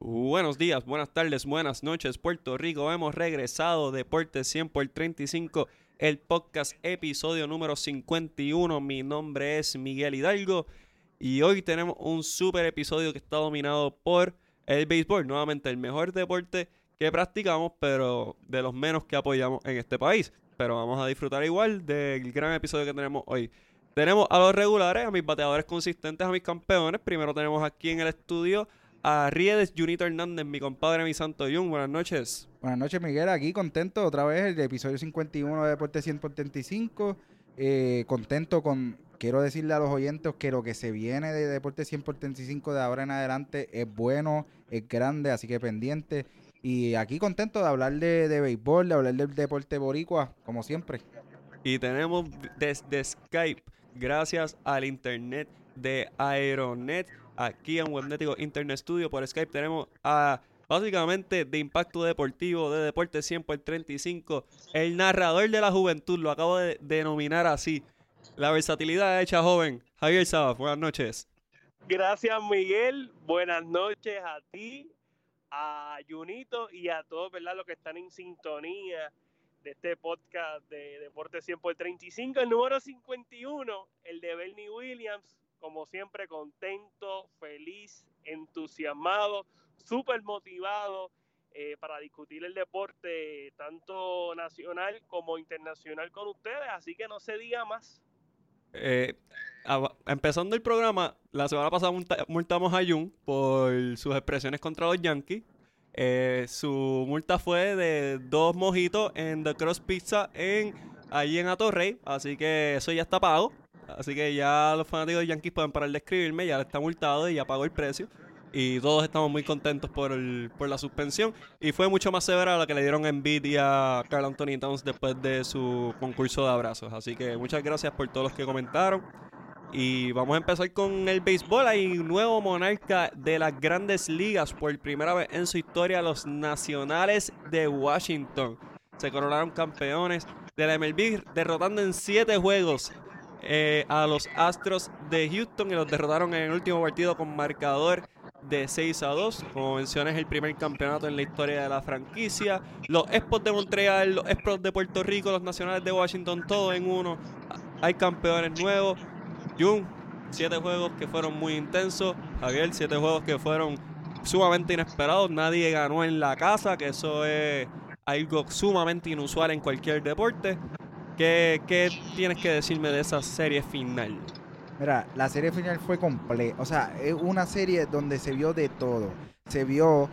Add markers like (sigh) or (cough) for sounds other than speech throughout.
Buenos días, buenas tardes, buenas noches, Puerto Rico. Hemos regresado Deporte 100 por 35, el podcast episodio número 51. Mi nombre es Miguel Hidalgo y hoy tenemos un super episodio que está dominado por el béisbol, nuevamente el mejor deporte que practicamos, pero de los menos que apoyamos en este país. Pero vamos a disfrutar igual del gran episodio que tenemos hoy. Tenemos a los regulares, a mis bateadores consistentes, a mis campeones. Primero tenemos aquí en el estudio a Riedes Junito Hernández, mi compadre, mi santo Jun. Buenas noches. Buenas noches, Miguel. Aquí contento otra vez, el episodio 51 de Deporte 135. Eh, contento con, quiero decirle a los oyentes que lo que se viene de Deporte 135 de ahora en adelante es bueno, es grande, así que pendiente. Y aquí contento de hablar de, de béisbol, de hablar del deporte boricua, como siempre. Y tenemos desde Skype, gracias al internet de Aeronet, aquí en Webnético Internet Studio por Skype tenemos a básicamente de impacto deportivo de Deporte 100 por 35, el narrador de la juventud, lo acabo de denominar así. La versatilidad hecha joven. Javier Sabas, buenas noches. Gracias Miguel, buenas noches a ti, a Junito y a todos ¿verdad? los que están en sintonía de este podcast de Deporte 100 por 35, el número 51, el de Bernie Williams, como siempre contento, feliz, entusiasmado, súper motivado eh, para discutir el deporte tanto nacional como internacional con ustedes, así que no se diga más. Eh, empezando el programa, la semana pasada multamos a Jun por sus expresiones contra los Yankees. Eh, su multa fue de dos mojitos en The Cross Pizza en allí en Atorrey, así que eso ya está pago. Así que ya los fanáticos de Yankees pueden parar de escribirme, ya está multado y ya pagó el precio. Y todos estamos muy contentos por, por la suspensión. Y fue mucho más severa la que le dieron envidia a Carl Anthony Towns después de su concurso de abrazos. Así que muchas gracias por todos los que comentaron. Y vamos a empezar con el béisbol. Hay un nuevo monarca de las grandes ligas. Por primera vez en su historia, los nacionales de Washington se coronaron campeones de la MLB, derrotando en siete juegos eh, a los Astros de Houston y los derrotaron en el último partido con marcador de 6 a 2. Como mencioné, es el primer campeonato en la historia de la franquicia. Los Expos de Montreal, los Expos de Puerto Rico, los Nacionales de Washington, todo en uno. Hay campeones nuevos. Jun, siete juegos que fueron muy intensos. Javier, siete juegos que fueron sumamente inesperados. Nadie ganó en la casa, que eso es algo sumamente inusual en cualquier deporte. ¿Qué, ¿Qué, tienes que decirme de esa serie final? Mira, la serie final fue completa. O sea, es una serie donde se vio de todo. Se vio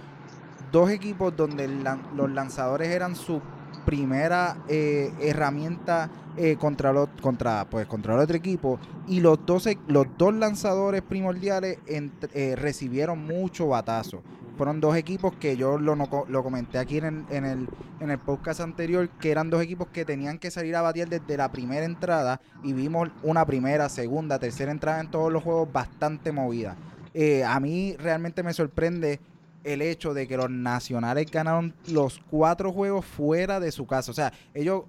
dos equipos donde los lanzadores eran su primera eh, herramienta eh, contra, contra, pues, contra el otro equipo. Y los, dos, los dos lanzadores primordiales eh, recibieron mucho batazo fueron dos equipos que yo lo, lo comenté aquí en el, en, el, podcast anterior, que eran dos equipos que tenían que salir a batir desde la primera entrada y vimos una primera, segunda, tercera entrada en todos los juegos bastante movida. Eh, a mí realmente me sorprende el hecho de que los nacionales ganaron los cuatro juegos fuera de su casa. O sea, ellos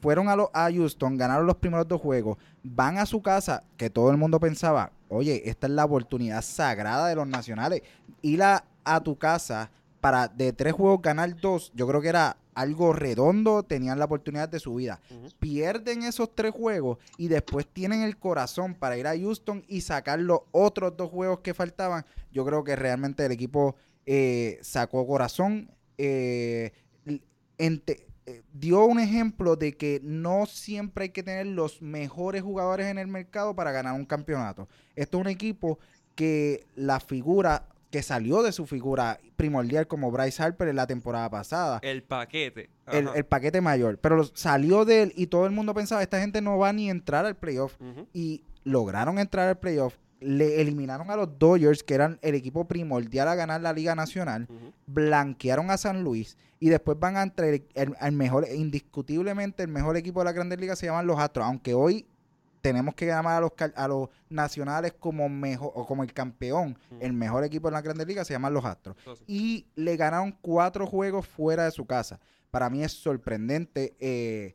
fueron a, a Houston, ganaron los primeros dos juegos, van a su casa, que todo el mundo pensaba, oye, esta es la oportunidad sagrada de los nacionales. Ir a, a tu casa para de tres juegos ganar dos, yo creo que era algo redondo, tenían la oportunidad de su vida. Pierden esos tres juegos y después tienen el corazón para ir a Houston y sacar los otros dos juegos que faltaban. Yo creo que realmente el equipo eh, sacó corazón. Eh, eh, dio un ejemplo de que no siempre hay que tener los mejores jugadores en el mercado para ganar un campeonato. Esto es un equipo que la figura que salió de su figura primordial como Bryce Harper en la temporada pasada. El paquete. El, paquete mayor. Pero salió de él y todo el mundo pensaba, esta gente no va ni a entrar al playoff. Y lograron entrar al playoff. Le eliminaron a los Dodgers, que eran el equipo primordial a ganar la Liga Nacional. Blanquearon a San Luis. Y después van a entrar el, mejor, indiscutiblemente el mejor equipo de la Grandes Ligas se llaman los Astros. Aunque hoy tenemos que llamar a los, a los nacionales como mejor o como el campeón, el mejor equipo en la Grandes Ligas se llaman los Astros. Y le ganaron cuatro juegos fuera de su casa. Para mí es sorprendente. Eh,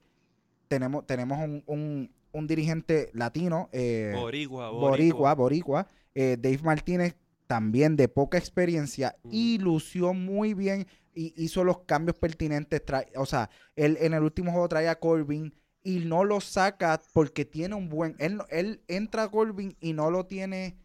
tenemos tenemos un, un, dirigente latino, eh, boricua, boricua, boricua, eh, Dave Martínez, también de poca experiencia y lució muy bien y hizo los cambios pertinentes. o sea, él en el último juego trae a Corbin y no lo saca porque tiene un buen... Él, él entra a Corbin y no lo tiene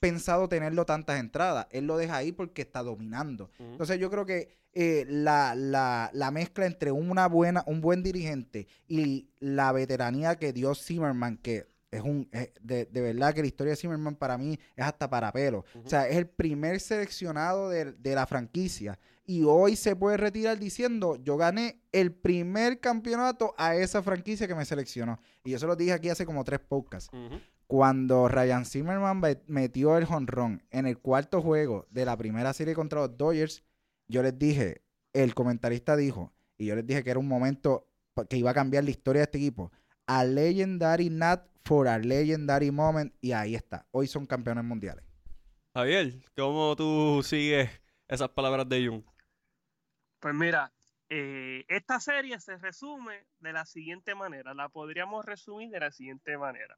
pensado tenerlo tantas entradas. Él lo deja ahí porque está dominando. Entonces yo creo que eh, la, la, mezcla entre una buena, un buen dirigente y la veteranía que dio Zimmerman, que es un, de, verdad que la historia de Zimmerman para mí es hasta para pelo. O sea, es el primer seleccionado de, de, la franquicia. Y hoy se puede retirar diciendo, yo gané el primer campeonato a esa franquicia que me seleccionó. Y yo se lo dije aquí hace como tres podcasts. Cuando Ryan Zimmerman metió el jonrón en el cuarto juego de la primera serie contra los Dodgers, yo les dije, el comentarista dijo, y yo les dije que era un momento que iba a cambiar la historia de este equipo. A legendary not for a legendary moment. Y ahí está. Hoy son campeones mundiales. Javier, ¿cómo tú sigues esas palabras de Jung? Pues mira, eh, esta serie se resume de la siguiente manera. La podríamos resumir de la siguiente manera.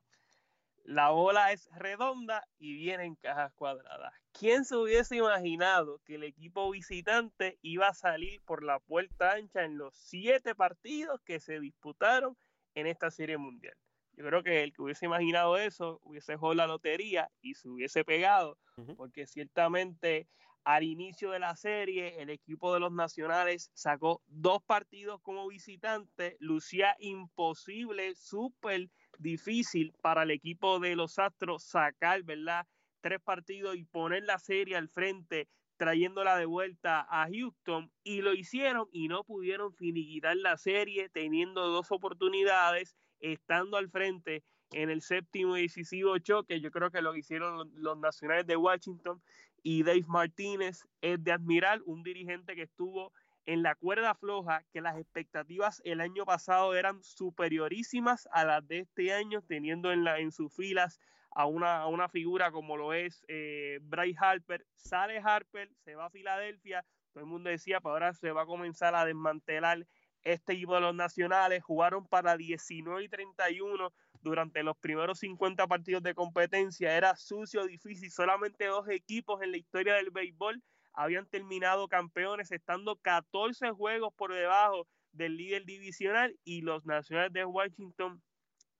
La bola es redonda y viene en cajas cuadradas. ¿Quién se hubiese imaginado que el equipo visitante iba a salir por la puerta ancha en los siete partidos que se disputaron en esta serie mundial? Yo creo que el que hubiese imaginado eso hubiese jugado la lotería y se hubiese pegado, porque ciertamente al inicio de la serie el equipo de los nacionales sacó dos partidos como visitante, lucía imposible, súper difícil para el equipo de los Astros sacar, ¿verdad? Tres partidos y poner la serie al frente, trayéndola de vuelta a Houston, y lo hicieron y no pudieron finiquitar la serie, teniendo dos oportunidades, estando al frente en el séptimo y decisivo choque. Yo creo que lo hicieron los nacionales de Washington y Dave Martínez es de admirar, un dirigente que estuvo en la cuerda floja que las expectativas el año pasado eran superiorísimas a las de este año, teniendo en, la, en sus filas a una, una figura como lo es eh, Bryce Harper. Sale Harper, se va a Filadelfia, todo el mundo decía, pues ahora se va a comenzar a desmantelar este equipo de los nacionales. Jugaron para 19 y 31 durante los primeros 50 partidos de competencia. Era sucio, difícil, solamente dos equipos en la historia del béisbol habían terminado campeones estando 14 juegos por debajo del líder divisional y los Nacionales de Washington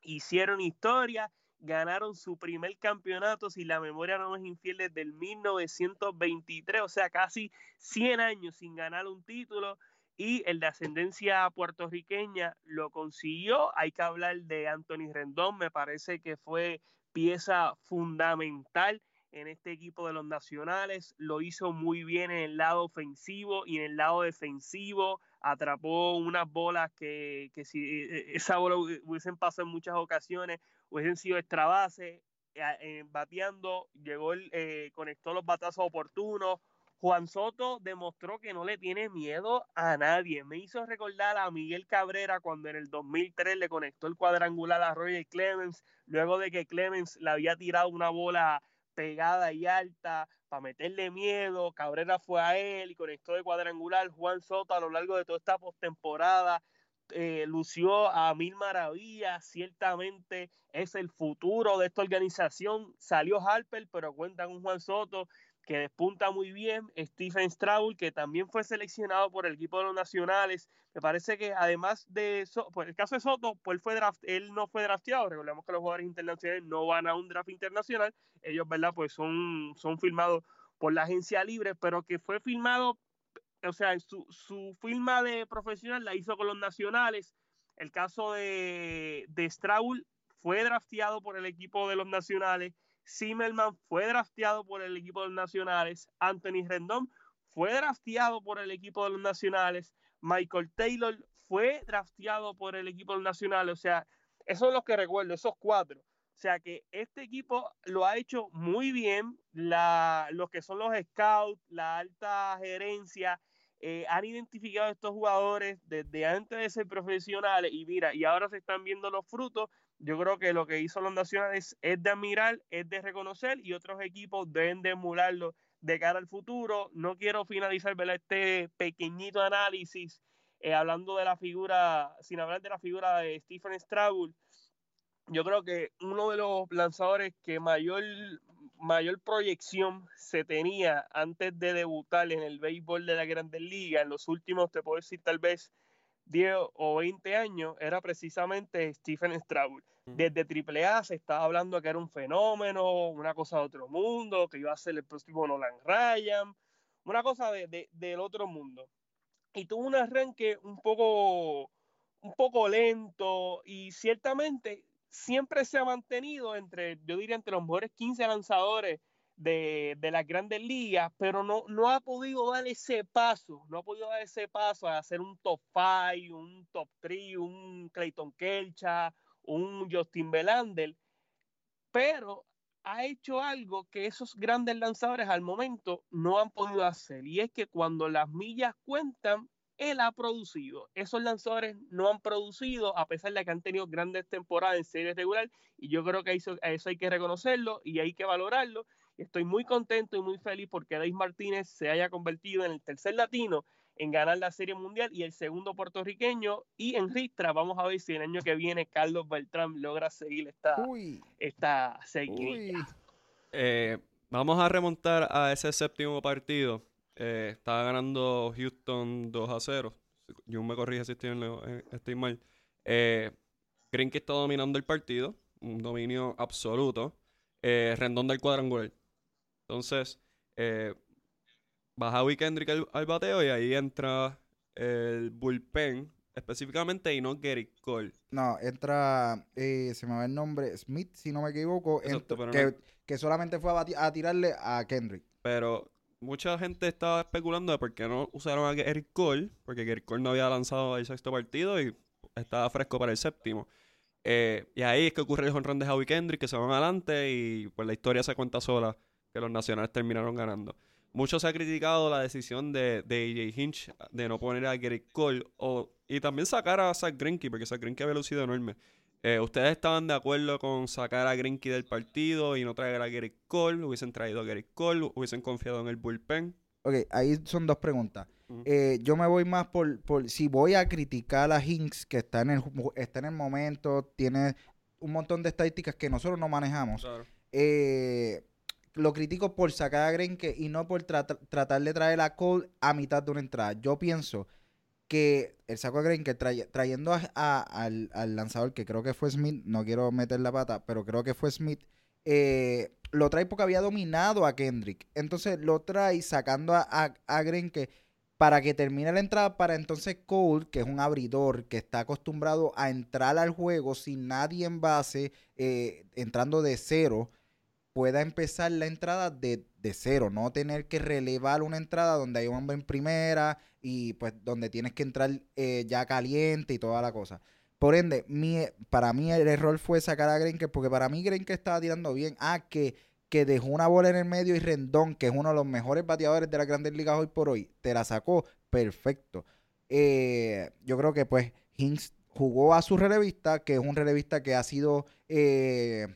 hicieron historia, ganaron su primer campeonato, si la memoria no es infiel, desde el 1923, o sea, casi 100 años sin ganar un título y el de ascendencia puertorriqueña lo consiguió. Hay que hablar de Anthony Rendón, me parece que fue pieza fundamental en este equipo de los nacionales, lo hizo muy bien en el lado ofensivo y en el lado defensivo, atrapó unas bolas que, que si e, e, esa bola hubiesen pasado en muchas ocasiones, hubiesen sido extra base, eh, bateando, llegó el, eh, conectó los batazos oportunos, Juan Soto demostró que no le tiene miedo a nadie. Me hizo recordar a Miguel Cabrera cuando en el 2003 le conectó el cuadrangular a Roger Clemens, luego de que Clemens le había tirado una bola pegada y alta para meterle miedo. Cabrera fue a él y conectó de cuadrangular. Juan Soto a lo largo de toda esta postemporada eh, lució a mil maravillas. Ciertamente es el futuro de esta organización. Salió Harper, pero cuenta con Juan Soto que despunta muy bien, Stephen Stroud, que también fue seleccionado por el equipo de los nacionales. Me parece que además de eso, por el caso de Soto, pues él, fue draft, él no fue drafteado. Recordemos que los jugadores internacionales no van a un draft internacional. Ellos, ¿verdad? Pues son, son firmados por la agencia libre, pero que fue firmado, o sea, su, su firma de profesional la hizo con los nacionales. El caso de, de Stroud fue drafteado por el equipo de los nacionales Zimmerman fue drafteado por el equipo de los nacionales. Anthony Rendón fue drafteado por el equipo de los nacionales. Michael Taylor fue drafteado por el equipo de los nacionales. O sea, esos son los que recuerdo, esos cuatro. O sea que este equipo lo ha hecho muy bien. La, los que son los scouts, la alta gerencia, eh, han identificado estos jugadores desde antes de ser profesionales y mira, y ahora se están viendo los frutos yo creo que lo que hizo los nacionales es de admirar, es de reconocer y otros equipos deben de emularlo de cara al futuro. No quiero finalizar este pequeñito análisis eh, hablando de la figura, sin hablar de la figura de Stephen Stroud. Yo creo que uno de los lanzadores que mayor, mayor proyección se tenía antes de debutar en el béisbol de la Grandes Ligas, en los últimos, te puedo decir, tal vez 10 o 20 años, era precisamente Stephen Stroud. Desde AAA se estaba hablando que era un fenómeno, una cosa de otro mundo, que iba a ser el próximo Nolan Ryan, una cosa de, del otro mundo. Y tuvo un arranque un poco, un poco lento y ciertamente siempre se ha mantenido entre, yo diría, entre los mejores 15 lanzadores de, de, las grandes ligas, pero no, no ha podido dar ese paso, no ha podido dar ese paso a hacer un top 5, un top 3, un Clayton Kelcha, un Justin Belander, pero ha hecho algo que esos grandes lanzadores al momento no han podido hacer, y es que cuando las millas cuentan, él ha producido. Esos lanzadores no han producido, a pesar de que han tenido grandes temporadas en series regular, y yo creo que eso, eso hay que reconocerlo y hay que valorarlo. Estoy muy contento y muy feliz porque Deis Martínez se haya convertido en el tercer latino en ganar la Serie Mundial y el segundo puertorriqueño. Y en Ristra, vamos a ver si el año que viene Carlos Beltrán logra seguir esta, esta eh, vamos a remontar a ese séptimo partido. Eh, estaba ganando Houston 2 a 0. Yo me corrige si estoy, en, estoy mal. Eh, Green que está dominando el partido. Un dominio absoluto. Eh, Rendón del cuadrangular. Entonces, eh, baja Kendrick al, bateo y ahí entra el bullpen específicamente y no Gary Cole. No, entra, eh, se me va el nombre, Smith, si no me equivoco, que, solamente fue a, tirarle a Kendrick. Pero mucha gente estaba especulando de por qué no usaron a Gary Cole, porque Gary Cole no había lanzado el sexto partido y estaba fresco para el séptimo. Eh, y ahí es que ocurre el honrón de Howie Kendrick, que se van adelante y pues la historia se cuenta sola, que los nacionales terminaron ganando. Mucho se ha criticado la decisión de, de AJ Hinch de no poner a Gary Cole o, y también sacar a Zach Greinke, porque Zach Greinke había lucido enorme. Eh, ¿Ustedes estaban de acuerdo con sacar a Greinke del partido y no traer a Gary Cole? ¿Hubiesen traído a Gary Cole? ¿Hubiesen confiado en el bullpen? Ok, ahí son dos preguntas. Eh, yo me voy más por, por, si voy a criticar a Hinks, que está en el, está en el momento, tiene un montón de estadísticas que nosotros no manejamos. Eh, lo critico por sacar a Grenke y no por tratar de traer a Cole a mitad de una entrada. Yo pienso que el saco a Grenke trayendo al, lanzador, que creo que fue Smith, no quiero meter la pata, pero creo que fue Smith, eh, lo trae porque había dominado a Kendrick. Entonces lo trae sacando a, a Grenke para que termine la entrada, para entonces Cole, que es un abridor que está acostumbrado a entrar al juego sin nadie en base, eh, entrando de cero, pueda empezar la entrada de, cero, no tener que relevar una entrada donde hay un hombre en primera y pues donde tienes que entrar eh, ya caliente y toda la cosa. Por ende, mi, para mí el error fue sacar a Grenke, porque para mí Grenke estaba tirando bien. Ah, que que dejó una bola en el medio y Rendón, que es uno de los mejores bateadores de las grandes ligas hoy por hoy, te la sacó perfecto. Eh, yo creo que pues Hinks jugó a su relevista, que es un relevista que ha sido eh,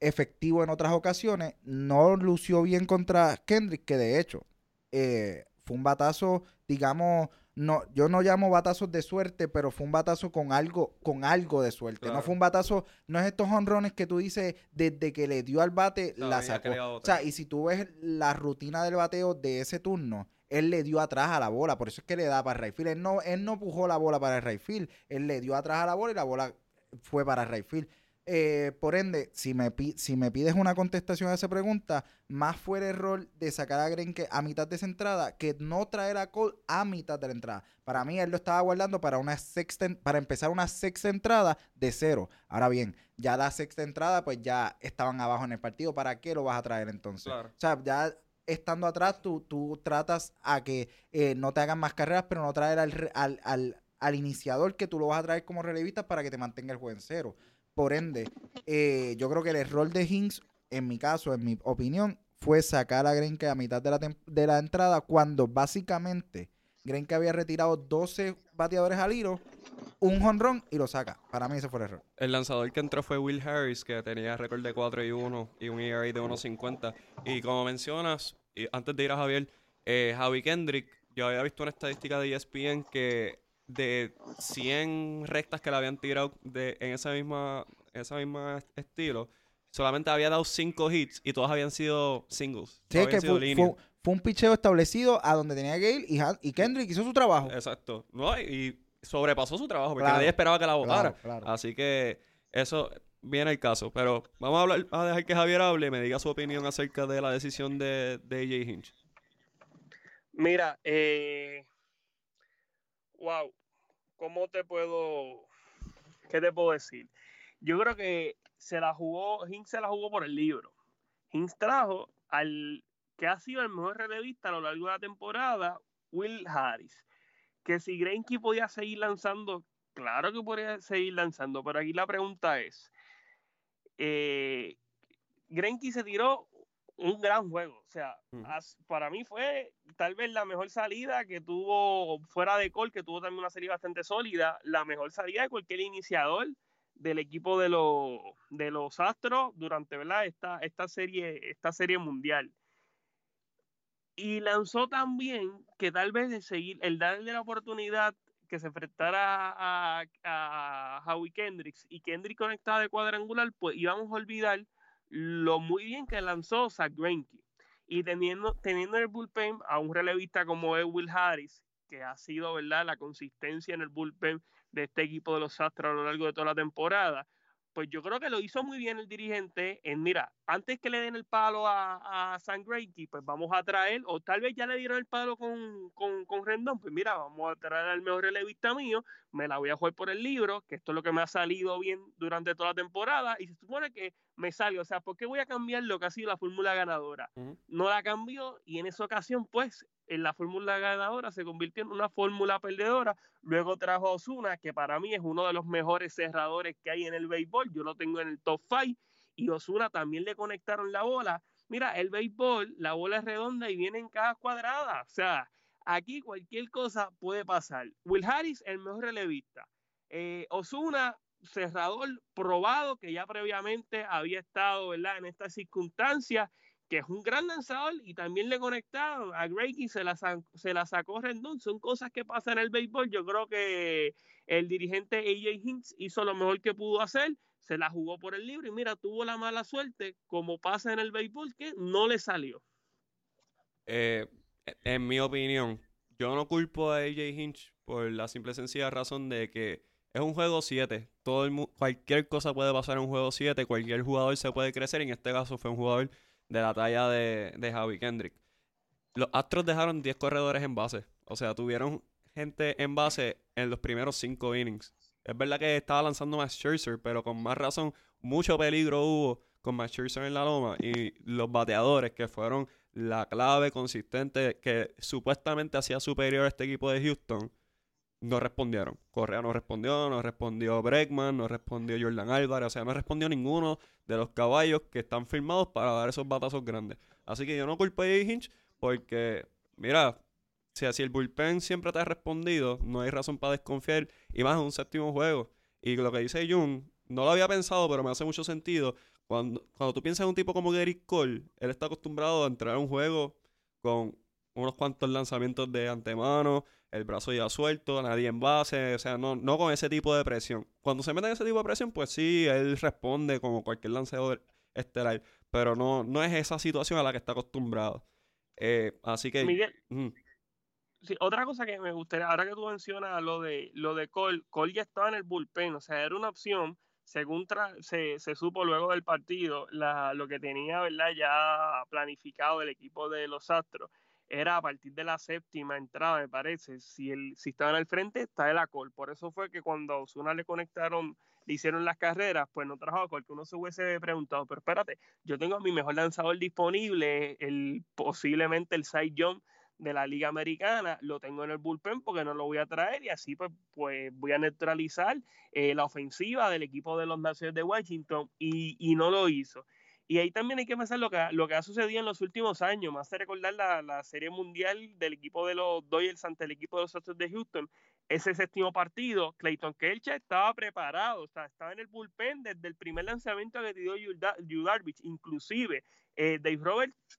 efectivo en otras ocasiones. No lució bien contra Kendrick, que de hecho eh, fue un batazo, digamos, no, yo no llamo batazos de suerte, pero fue un batazo con algo, con algo de suerte. No fue un batazo, no es estos honrones que tú dices desde que le dio al bate, la sacó. O sea, y si tú ves la rutina del bateo de ese turno, él le dio atrás a la bola, por eso es que le da para Rayfield. Él no, él no pujó la bola para el Rayfield, él le dio atrás a la bola y la bola fue para Rayfield. Eh, por ende, si me, si me pides una contestación a esa pregunta, más fue el error de sacar a Grenke a mitad de esa entrada que no traer a Cole a mitad de la entrada. Para mí, él lo estaba guardando para una sexta, para empezar una sexta entrada de cero. Ahora bien, ya la sexta entrada, pues ya estaban abajo en el partido. ¿Para qué lo vas a traer entonces? O sea, ya estando atrás, tú, tú tratas a que eh, no te hagan más carreras, pero no traer al, al, al, al iniciador que tú lo vas a traer como relevista para que te mantenga el juego en cero. Por ende, eh, yo creo que el error de Hinks, en mi caso, en mi opinión, fue sacar a Grenke a mitad de la, de la entrada cuando básicamente Grenke había retirado 12 bateadores al hilo, un jonrón y lo saca. Para mí ese fue el error. El lanzador que entró fue Will Harris, que tenía récord de 4 y 1 y un ERA de 1.50. Y como mencionas, antes de ir a Javier, eh, Javi Kendrick, yo había visto una estadística de ESPN que de 100 rectas que le habían tirado de, en esa misma, esa misma estilo, solamente había dado cinco hits y todos habían sido singles. Sí, es que fue, fue, un picheo establecido a donde tenía Gale y, y Kendrick hizo su trabajo. Exacto. No, y sobrepasó su trabajo porque nadie esperaba que la votara. Así que eso viene el caso. Pero vamos a, hablar, a dejar que Javier hable y me diga su opinión acerca de la decisión de, de AJ Hinch. Mira, eh, wow, ¿cómo te puedo, qué te puedo decir? Yo creo que se la jugó, Hinch se la jugó por el libro. Hinch trajo al que ha sido el mejor relevista a lo largo de la temporada, Will Harris. Que si Greinke podía seguir lanzando, claro que podía seguir lanzando, pero aquí la pregunta es, eh, Greinke se tiró un gran juego. O sea, para mí fue tal vez la mejor salida que tuvo fuera de Col, que tuvo también una serie bastante sólida, la mejor salida de cualquier iniciador del equipo de los, de los Astros durante ¿verdad? Esta, esta, serie, esta serie mundial. Y lanzó también que tal vez de seguir, el darle la oportunidad que se enfrentara a, a, Howie Kendricks y Kendrick conectaba de cuadrangular, pues íbamos a olvidar lo muy bien que lanzó Zach Greinke. Y teniendo, teniendo en el bullpen a un relevista como Will Harris, que ha sido verdad la consistencia en el bullpen de este equipo de los Astros a lo largo de toda la temporada, pues yo creo que lo hizo muy bien el dirigente en, mira, antes que le den el palo a, a San Greinke, pues vamos a traer, o tal vez ya le dieron el palo con, con, con, Rendón, pues mira, vamos a traer al mejor relevista mío, me la voy a jugar por el libro, que esto es lo que me ha salido bien durante toda la temporada, y se supone que me sale, o sea, ¿por qué voy a cambiar lo que ha sido la fórmula ganadora? No la cambió, y en esa ocasión, pues, en la fórmula ganadora se convirtió en una fórmula perdedora. Luego trajo a Osuna, que para mí es uno de los mejores cerradores que hay en el béisbol. Yo lo tengo en el top 5. Y Osuna también le conectaron la bola. Mira, el béisbol, la bola es redonda y viene en cajas cuadradas. O sea, aquí cualquier cosa puede pasar. Will Harris, el mejor relevista. Eh, Osuna, cerrador probado que ya previamente había estado ¿verdad? en estas circunstancias que es un gran lanzador y también le conectaron a Greinke se la, se la sacó Rendón. Son cosas que pasan en el béisbol. Yo creo que el dirigente AJ Hinks hizo lo mejor que pudo hacer, se la jugó por el libro y mira, tuvo la mala suerte, como pasa en el béisbol, que no le salió. Eh, en mi opinión, yo no culpo a AJ Hinch por la simple y sencilla razón de que es un juego 7. Todo cualquier cosa puede pasar en un juego 7, cualquier jugador se puede crecer. En este caso fue un jugador de la talla de, de Javi Kendrick. Los Astros dejaron 10 corredores en base. O sea, tuvieron gente en base en los primeros 5 innings. Es verdad que estaba lanzando más Scherzer, pero con más razón, mucho peligro hubo con más Scherzer en la loma. Y los bateadores, que fueron la clave consistente que supuestamente hacía superior a este equipo de Houston, no respondieron. Correa no respondió, no respondió Bregman, no respondió Jordan Álvarez, o sea, no respondió ninguno de los caballos que están firmados para dar esos batazos grandes. Así que yo no culpo a Hinch porque, mira, si así el bullpen siempre te ha respondido, no hay razón para desconfiar y más en un séptimo juego. Y lo que dice Jung, no lo había pensado, pero me hace mucho sentido. Cuando, cuando tú piensas en un tipo como Gary Cole, él está acostumbrado a entrar a un juego con unos cuantos lanzamientos de antemano, el brazo ya suelto, nadie en base, o sea, no, no con ese tipo de presión. Cuando se mete en ese tipo de presión, pues sí, él responde como cualquier lanzador estelar, pero no, no es esa situación a la que está acostumbrado. Eh, así que... Miguel, sí, otra cosa que me gustaría, ahora que tú mencionas lo de, lo de Cole, Cole ya estaba en el bullpen, o sea, era una opción según se, se, supo luego del partido, la, lo que tenía ¿verdad? ya planificado el equipo de los Astros era a partir de la séptima entrada, me parece. Si, el, si estaba en el frente, está el Acol. Por eso fue que cuando a Osuna le conectaron, le hicieron las carreras, pues no trajo Acol, que uno se hubiese preguntado, pero espérate, yo tengo a mi mejor lanzador disponible, el, posiblemente el side jump de la Liga Americana, lo tengo en el bullpen porque no lo voy a traer y así pues, pues voy a neutralizar eh, la ofensiva del equipo de los Naciones de Washington y, y no lo hizo. Y ahí también hay que pensar lo que, lo que ha sucedido en los últimos años. Más de recordar la, la, serie mundial del equipo de los Dodgers ante el equipo de los Astros de Houston. Ese séptimo partido, Clayton Kershaw estaba preparado, o sea, estaba en el bullpen desde el primer lanzamiento que dio Yu Darvish. Inclusive, eh, Dave Roberts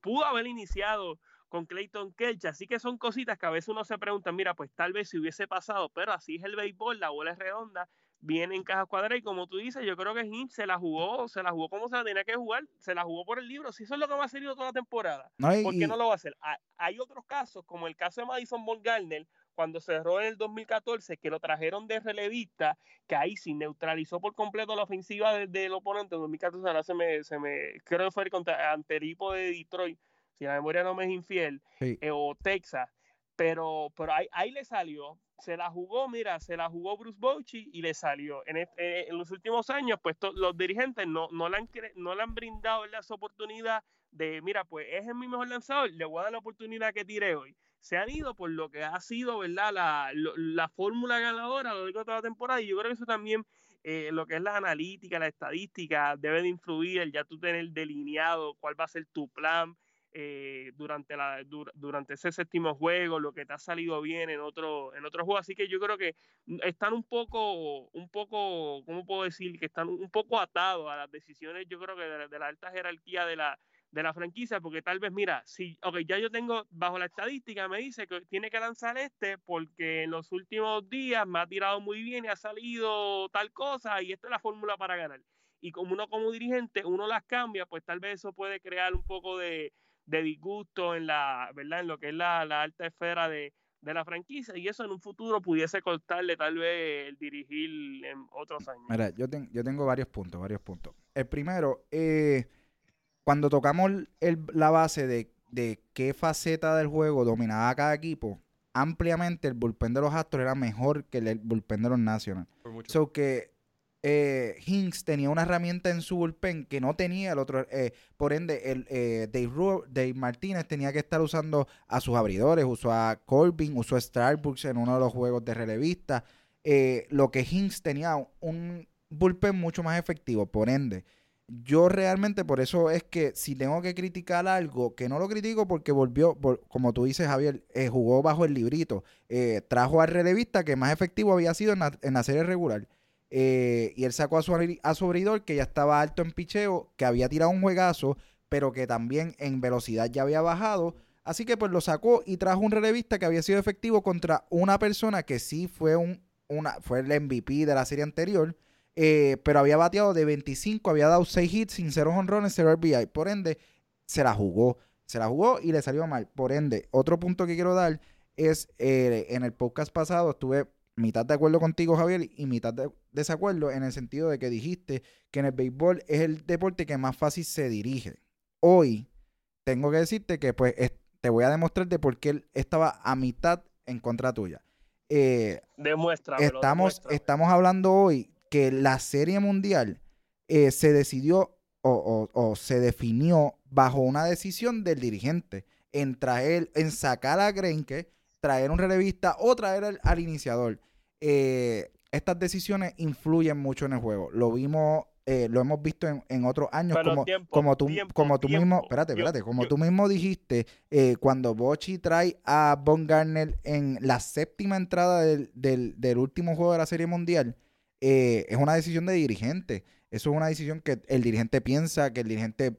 pudo haber iniciado con Clayton Kershaw. Así que son cositas que a veces uno se pregunta, mira, pues tal vez si hubiese pasado, pero así es el béisbol, la bola es redonda bien en cajas cuadradas y como tú dices, yo creo que Hinch se la jugó, se la jugó como se la tenía que jugar, se la jugó por el libro, si eso es lo que va a hacer toda la temporada, ¿por qué no lo va a hacer? Hay otros casos, como el caso de Madison Garner, cuando cerró en el 2014, que lo trajeron de relevista, que ahí sí neutralizó por completo la ofensiva del, oponente. En 2014 ahora se me, se me creo que fue contra Anteripo de Detroit, si la memoria no me es infiel, eh, o Texas, pero, pero ahí, ahí le salió se la jugó, mira, se la jugó Bruce Bochy y le salió. En, eh, los últimos años, pues los dirigentes no, no, le han, no le han brindado esa oportunidad de, mira, pues es mi mejor lanzador, le voy a dar la oportunidad que tire hoy. Se han ido por lo que ha sido, ¿verdad? La, la, fórmula ganadora lo largo de toda la temporada y yo creo que eso también, eh, lo que es la analítica, la estadística, debe de influir, ya tú tener delineado cuál va a ser tu plan, eh, durante, la, durante ese séptimo juego, lo que te ha salido bien en otro, en otro juego. Así que yo creo que están un poco, un poco, ¿cómo puedo decir? Que están un poco atados a las decisiones, yo creo que de, la alta jerarquía de la, de la franquicia, porque tal vez, mira, si, ok, ya yo tengo, bajo la estadística, me dice que tiene que lanzar este porque en los últimos días me ha tirado muy bien y ha salido tal cosa y esta es la fórmula para ganar. Y como uno como dirigente, uno las cambia, pues tal vez eso puede crear un poco de, de disgusto en la, ¿verdad? En lo que es la, alta esfera de, la franquicia y eso en un futuro pudiese costarle tal vez el dirigir en otros años. Mira, yo, yo tengo varios puntos, varios puntos. El primero, eh, cuando tocamos la base de, de, qué faceta del juego dominaba cada equipo, ampliamente el bullpen de los Astros era mejor que el bullpen de los Nationals. So que eh, Hinks tenía una herramienta en su bullpen que no tenía el otro. Eh, por ende, el, eh, Dave, Martínez tenía que estar usando a sus abridores. Usó a Corbin, usó a Starbucks en uno de los juegos de relevista. Eh, lo que Hinks tenía un bullpen mucho más efectivo. Por ende, yo realmente por eso es que si tengo que criticar algo, que no lo critico porque volvió, como tú dices, Javier, jugó bajo el librito. trajo al relevista que más efectivo había sido en la serie regular. Eh, y él sacó a su, a su abridor que ya estaba alto en picheo, que había tirado un juegazo, pero que también en velocidad ya había bajado. Así que pues lo sacó y trajo un relevista que había sido efectivo contra una persona que sí fue un una, fue el MVP de la serie anterior, eh, pero había bateado de 25, había dado 6 hits sin 0 honrones, 0 RBI. Por ende, se la jugó. Se la jugó y le salió mal. Por ende, otro punto que quiero dar es, eh, en el podcast pasado estuve mitad de acuerdo contigo, Javier, y mitad de desacuerdo en el sentido de que dijiste que en el béisbol es el deporte que más fácil se dirige. Hoy tengo que decirte que pues te voy a demostrar de por qué él estaba a mitad en contra tuya. Eh, Demuestra. Estamos, estamos hablando hoy que la serie mundial eh, se decidió o, o, se definió bajo una decisión del dirigente en traer, en sacar a Grenke traer un relevista o traer al, iniciador. Eh, estas decisiones influyen mucho en el juego. Lo vimos, eh, lo hemos visto en, otros años, como, como tú, como tú mismo, espérate, espérate, como tú mismo dijiste, eh, cuando Bochi trae a Von Garner en la séptima entrada del, último juego de la Serie Mundial, es una decisión de dirigente. Eso es una decisión que el dirigente piensa, que el dirigente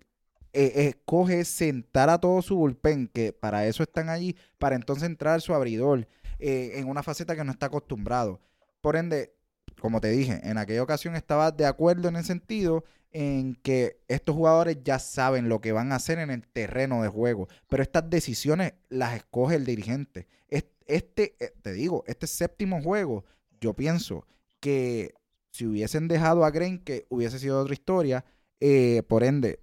eh, escoge sentar a todo su bullpen, que para eso están allí, para entonces entrar su abridor eh, en una faceta que no está acostumbrado. Por ende, como te dije, en aquella ocasión estaba de acuerdo en el sentido en que estos jugadores ya saben lo que van a hacer en el terreno de juego, pero estas decisiones las escoge el dirigente. Este, eh, te digo, este séptimo juego, yo pienso que si hubiesen dejado a Green, que hubiese sido otra historia, por ende,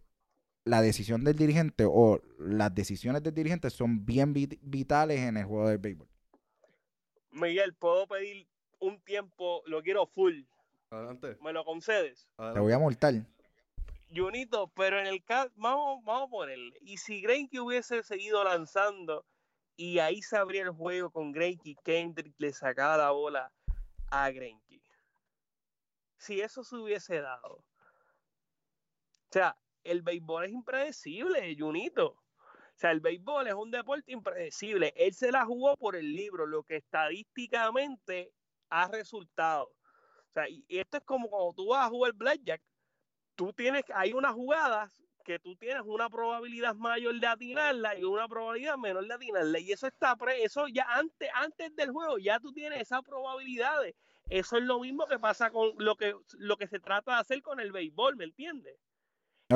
la decisión del dirigente o las decisiones del dirigente son bien vitales en el juego del béisbol. Miguel, ¿puedo pedir un tiempo? Lo quiero full. Adelante. ¿Me lo concedes? Te voy a multar. Junito, pero en el caso, vamos, vamos a ponerle. Y si Greinke hubiese seguido lanzando y ahí se abría el juego con Greinke, Kendrick le sacaba la bola a Greinke. Si eso se hubiese dado. O sea, el béisbol es impredecible, Junito. O sea, el béisbol es un deporte impredecible. Él se la jugó por el libro, lo que estadísticamente ha resultado. O sea, y esto es como cuando tú vas a jugar Blackjack, tú tienes, hay unas jugadas que tú tienes una probabilidad mayor de atinarla y una probabilidad menor de atinarla. Y eso está pre eso ya antes, antes del juego, ya tú tienes esas probabilidades. Eso es lo mismo que pasa con lo que, lo que se trata de hacer con el béisbol, ¿me entiendes?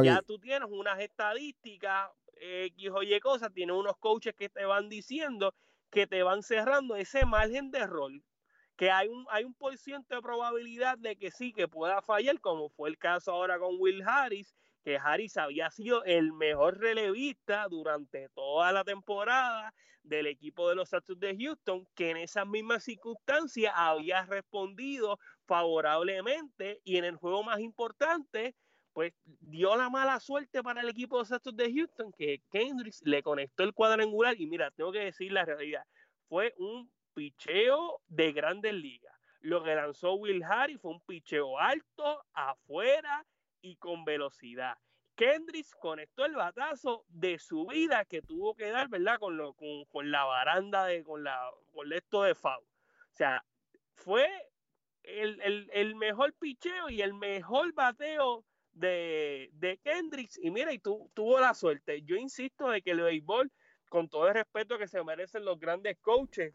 Ya tú tienes unas estadísticas, X o Y cosas, tienes unos coaches que te van diciendo que te van cerrando ese margen de rol, que hay un, hay un por ciento de probabilidad de que sí, que pueda fallar, como fue el caso ahora con Will Harris, que Harris había sido el mejor relevista durante toda la temporada del equipo de los Astros de Houston, que en esas mismas circunstancias había respondido favorablemente y en el juego más importante, pues dio la mala suerte para el equipo de los Astros de Houston, que Kendricks le conectó el cuadrangular y mira, tengo que decir la realidad, fue un picheo de grandes ligas. Lo que lanzó Will Harris fue un picheo alto, afuera, y con velocidad. Kendricks conectó el batazo de su vida que tuvo que dar, ¿verdad? Con, lo, con, la baranda, de, con, la, con esto de FAU. O sea, fue el, mejor picheo y el mejor bateo de, de Kendricks. Y mira, y tu, tuvo la suerte. Yo insisto de que el béisbol, con todo el respeto que se merecen los grandes coaches,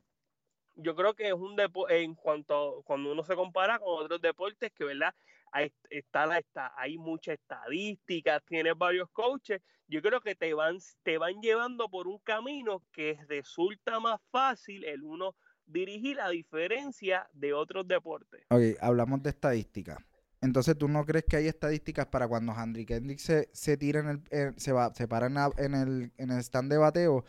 yo creo que es un deporte, en cuanto cuando uno se compara con otros deportes, que verdad, hay, está la, está, hay mucha estadística, tienes varios coaches, yo creo que te van, te van llevando por un camino que resulta más fácil el uno dirigir a diferencia de otros deportes. Ok, hablamos de estadística. Entonces, ¿tú no crees que hay estadísticas para cuando Henry Kendrick se, se tira en el, se va, se para en, el, en el stand de bateo?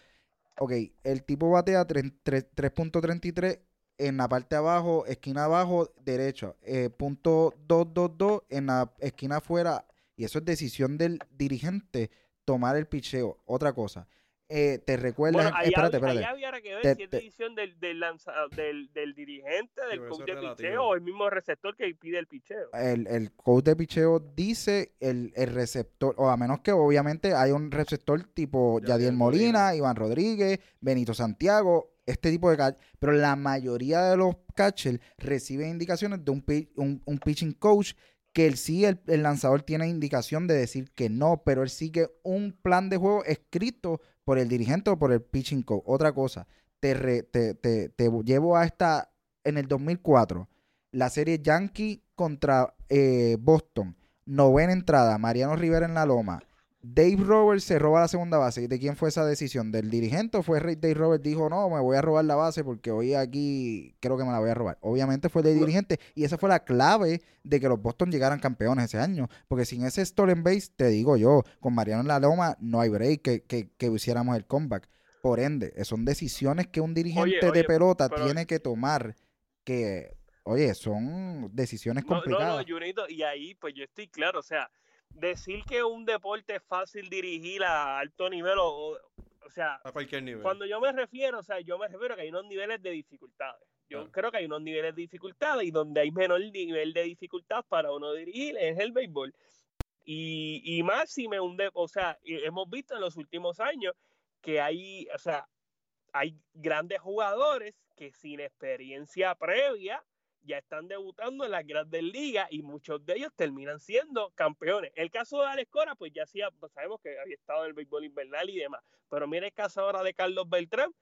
Ok, el tipo batea 3.33 en la parte abajo, esquina abajo, derecha. Eh, punto 222 en la esquina afuera. Y eso es decisión del dirigente tomar el picheo. Otra cosa. Eh, te recuerdas. Bueno, espérate, espérate. había que ver si es decisión del, del, del, del, dirigente, del coach de picheo o el mismo receptor que pide el picheo. El, el coach de picheo dice el, el receptor, o a menos que obviamente hay un receptor tipo Yadiel Molina, Iván Rodríguez, Benito Santiago, este tipo de catch, pero la mayoría de los catchers reciben indicaciones de un, un, pitching coach que él sí, el, lanzador tiene indicación de decir que no, pero él sigue un plan de juego escrito por el dirigente o por el pitching coach. Otra cosa, te, te, te, llevo a esta, en el 2004, la serie Yankee contra eh, Boston, novena entrada, Mariano Rivera en la loma, Dave Roberts se roba la segunda base. ¿De quién fue esa decisión? ¿Del dirigente o fue Dave Roberts dijo, no, me voy a robar la base porque hoy aquí creo que me la voy a robar? Obviamente fue el dirigente y esa fue la clave de que los Boston llegaran campeones ese año. Porque sin ese stolen base, te digo yo, con Mariano en la loma no hay break que, que, que hiciéramos el comeback. Por ende, son decisiones que un dirigente de pelota tiene que tomar que, oye, son decisiones complicadas. No, no, y ahí pues yo estoy claro, o sea decir que un deporte es fácil dirigir a alto nivel o, o sea, a cualquier nivel. Cuando yo me refiero, o sea, yo me refiero a que hay unos niveles de dificultades. Yo creo que hay unos niveles de dificultades y donde hay menor nivel de dificultad para uno dirigir es el béisbol. Y, y más si me hunde, o sea, hemos visto en los últimos años que hay, o sea, hay grandes jugadores que sin experiencia previa ya están debutando en las grandes ligas y muchos de ellos terminan siendo campeones. El caso de Alex Cora, pues ya sí, pues sabemos que había estado en el béisbol invernal y demás, pero mira el caso ahora de Carlos Beltrán,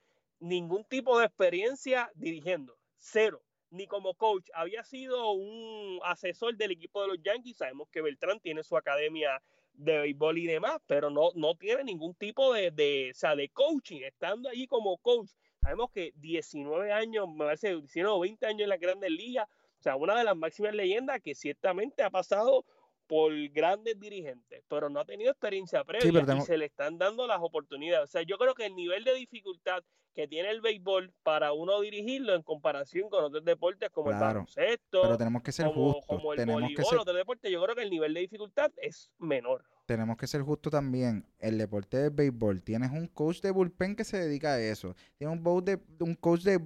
ningún tipo de experiencia dirigiendo, cero, ni como coach. Había sido un asesor del equipo de los Yankees, sabemos que Beltrán tiene su academia de béisbol y demás, pero no, no tiene ningún tipo de, de, o sea, de coaching, estando allí como coach Sabemos que 19 años, me parece 19 o 20 años en la Grandes Ligas, o sea, una de las máximas leyendas que ciertamente ha pasado por grandes dirigentes, pero no ha tenido experiencia previa y se le están dando las oportunidades. O sea, yo creo que el nivel de dificultad que tiene el béisbol para uno dirigirlo en comparación con otros deportes como el baloncesto, pero tenemos que ser como, como el tenemos voleibol, que otros deportes, yo creo que el nivel de dificultad es menor tenemos que ser justos también. El deporte del béisbol, tienes un coach de bullpen que se dedica a eso. Tienes un, de, un coach de,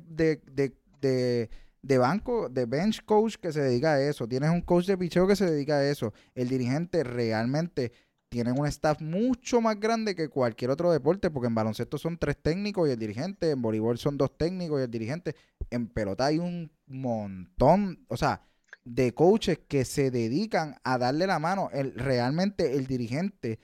de, banco, de bench coach que se dedica a eso. Tienes un coach de picheo que se dedica a eso. El dirigente realmente tiene un staff mucho más grande que cualquier otro deporte, porque en baloncesto son tres técnicos y el dirigente, en voleibol son dos técnicos y el dirigente. En pelota hay un montón, o sea, de coaches que se dedican a darle la mano. El, realmente el dirigente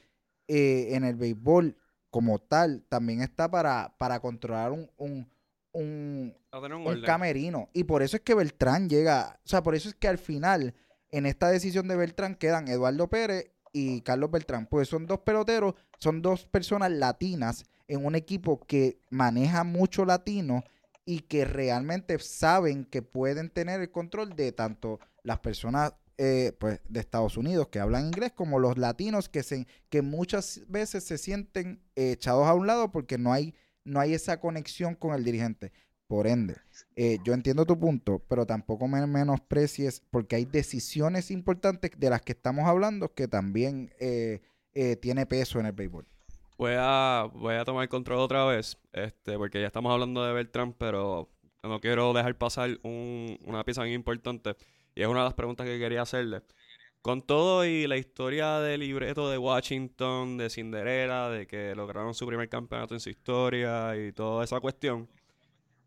eh, en el béisbol como tal también está para, para controlar un, un, un, un camerino. Y por eso es que Beltrán llega, o sea, por eso es que al final, en esta decisión de Beltrán, quedan Eduardo Pérez y Carlos Beltrán. Pues son dos peloteros, son dos personas latinas en un equipo que maneja mucho latino y que realmente saben que pueden tener el control de tanto las personas eh, pues, de Estados Unidos que hablan inglés como los latinos que, se, que muchas veces se sienten echados a un lado porque no hay, no hay esa conexión con el dirigente. Por ende, eh, yo entiendo tu punto, pero tampoco me menosprecies porque hay decisiones importantes de las que estamos hablando que también eh, eh, tiene peso en el béisbol. Voy a, voy a tomar control otra vez, este, porque ya estamos hablando de Beltrán, pero no quiero dejar pasar un- una pieza bien importante. Y es una de las preguntas que quería hacerle. Con todo y la historia del libreto de Washington, de Cinderella, de que lograron su primer campeonato en su historia y toda esa cuestión,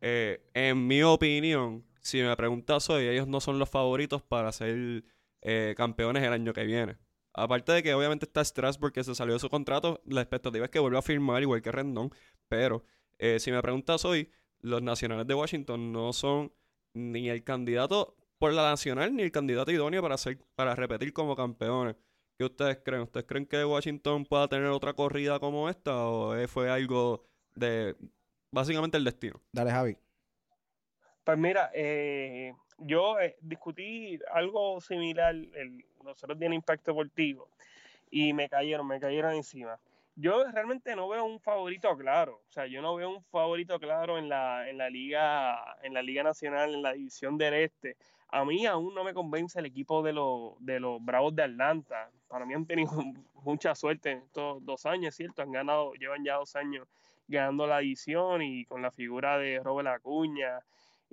eh, en mi opinión, si me preguntas hoy, ellos no son los favoritos para ser eh, campeones el año que viene. Aparte de que obviamente está Strasburg que se salió de su contrato, la expectativa es que vuelva a firmar igual que Rendón. Pero eh, si me preguntas hoy, los nacionales de Washington no son ni el candidato por la nacional ni el candidato idóneo para ser, para repetir como campeones. ¿Qué ustedes creen? ¿Ustedes creen que Washington pueda tener otra corrida como esta? ¿O eh, fue algo de básicamente el destino? Dale, Javi. Pues mira, eh, yo eh, discutí algo similar el, nosotros en Impacto Deportivo y me cayeron, me cayeron encima. Yo realmente no veo un favorito claro, o sea, yo no veo un favorito claro en la, en la liga, en la liga nacional, en la división del este. A mí aún no me convence el equipo de los, de los Bravos de Atlanta. Para mí han tenido (laughs) mucha suerte en estos dos años, ¿cierto? Han ganado, llevan ya dos años ganando la división y con la figura de Robert Acuña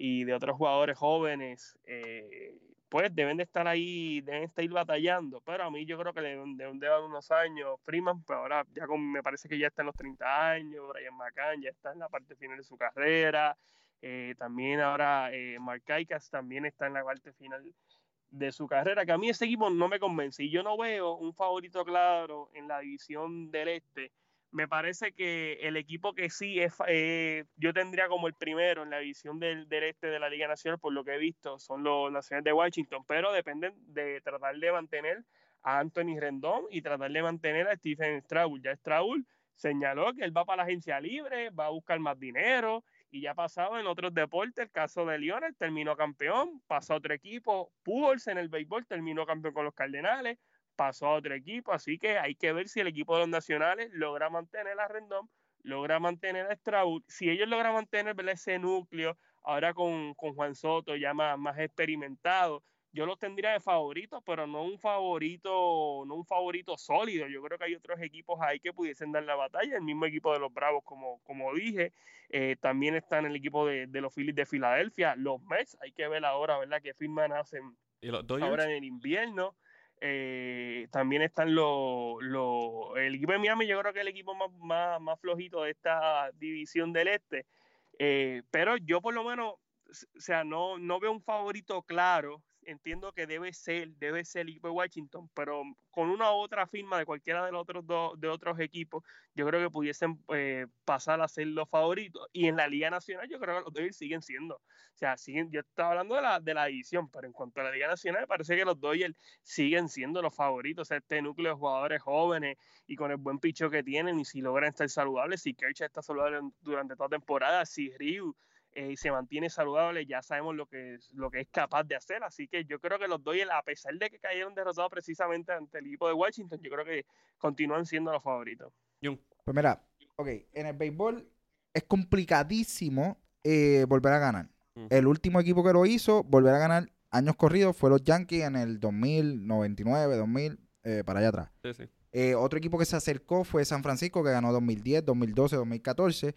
y de otros jugadores jóvenes, eh, pues deben de estar ahí, deben estar ahí batallando. Pero a mí yo creo que le deben, de dar unos años. Freeman, pues ahora ya con, me parece que ya está en los 30 años, Brian McCann ya está en la parte final de su carrera. Eh, también ahora eh, Mark Kaikas también está en la parte final de su carrera, que a mí ese equipo no me convence. Y yo no veo un favorito claro en la división del este me parece que el equipo que sí es, eh, yo tendría como el primero en la división del, del, este de la Liga Nacional, por lo que he visto, son los Nacionales de Washington, pero dependen de tratar de mantener a Anthony Rendón y tratar de mantener a Stephen Straul. Ya Straul señaló que él va para la agencia libre, va a buscar más dinero y ya ha pasado en otros deportes, el caso de Lionel terminó campeón, pasó a otro equipo, Pujols en el béisbol terminó campeón con los Cardenales, pasó a otro equipo, así que hay que ver si el equipo de los nacionales logra mantener a Rendón, logra mantener a Straud, si ellos logran mantener ¿verdad? ese núcleo, ahora con, con Juan Soto ya más, más, experimentado, yo los tendría de favoritos, pero no un favorito, no un favorito sólido, yo creo que hay otros equipos ahí que pudiesen dar la batalla, el mismo equipo de los Bravos, como, como dije, eh, también está en el equipo de, de, los Phillies de Filadelfia, los Mets, hay que ver ahora, ¿verdad?, qué firman hacen ¿Y los ahora en el invierno, eh, también están los, los, el equipo de Miami, yo creo que es el equipo más, más, más flojito de esta división del este. Eh, pero yo por lo menos, o sea, no, no veo un favorito claro. Entiendo que debe ser, debe ser el equipo de Washington, pero con una u otra firma de cualquiera de los otros dos, de otros equipos, yo creo que pudiesen eh, pasar a ser los favoritos. Y en la Liga Nacional, yo creo que los Dodgers siguen siendo. O sea, siguen, yo estaba hablando de la, de la división, pero en cuanto a la Liga Nacional, parece que los Dodgers siguen siendo los favoritos. O sea, este núcleo de jugadores jóvenes y con el buen picho que tienen, y si logran estar saludables, si Kershaw está saludable durante toda temporada, si Ryu eh, se mantiene saludable, ya sabemos lo que, es, lo que es capaz de hacer. Así que yo creo que los Dodgers, a pesar de que cayeron derrotados precisamente ante el equipo de Washington, yo creo que continúan siendo los favoritos. Pues mira, ok, en el béisbol es complicadísimo eh, volver a ganar. Mm. El último equipo que lo hizo, volver a ganar años corridos, fue los Yankees en el 2000, 99, 2000, eh, para allá atrás. Sí, sí. Eh, otro equipo que se acercó fue San Francisco, que ganó 2010, 2012, 2014.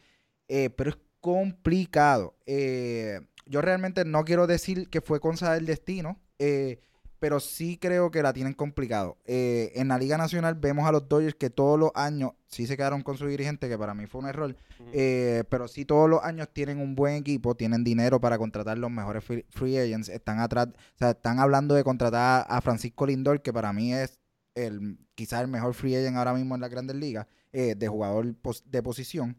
pero es complicado. Eh, yo realmente no quiero decir que fue cosa del destino, eh, pero sí creo que la tienen complicado. Eh, en la Liga Nacional vemos a los Dodgers que todos los años sí se quedaron con su dirigente, que para mí fue un error, uh -huh. pero sí todos los años tienen un buen equipo, tienen dinero para contratar los mejores free, agents, están atrás, o sea, están hablando de contratar a Francisco Lindor, que para mí es el quizás el mejor free agent ahora mismo en la Grandes Ligas, eh, de jugador de posición.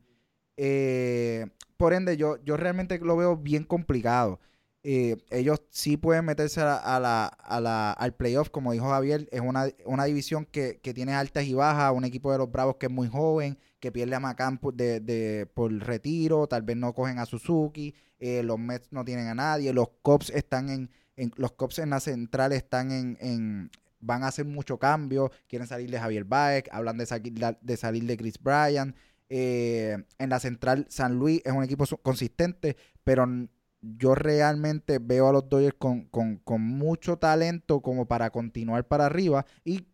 Eh, por ende, yo, yo realmente lo veo bien complicado. Eh, ellos sí pueden meterse a la, a la, al playoff, como dijo Javier, es una, una división que, que, tiene altas y bajas, un equipo de los Bravos que es muy joven, que pierde a Macán por, de, de, por retiro, tal vez no cogen a Suzuki, eh, los Mets no tienen a nadie, los Cops están en, en los Cops en la central están en, en, van a hacer mucho cambio, quieren salir de Javier Baez, hablan de, de salir de Chris Bryan, eh, en la central San Luis es un equipo consistente, pero yo realmente veo a los Dodgers con, mucho talento como para continuar para arriba y,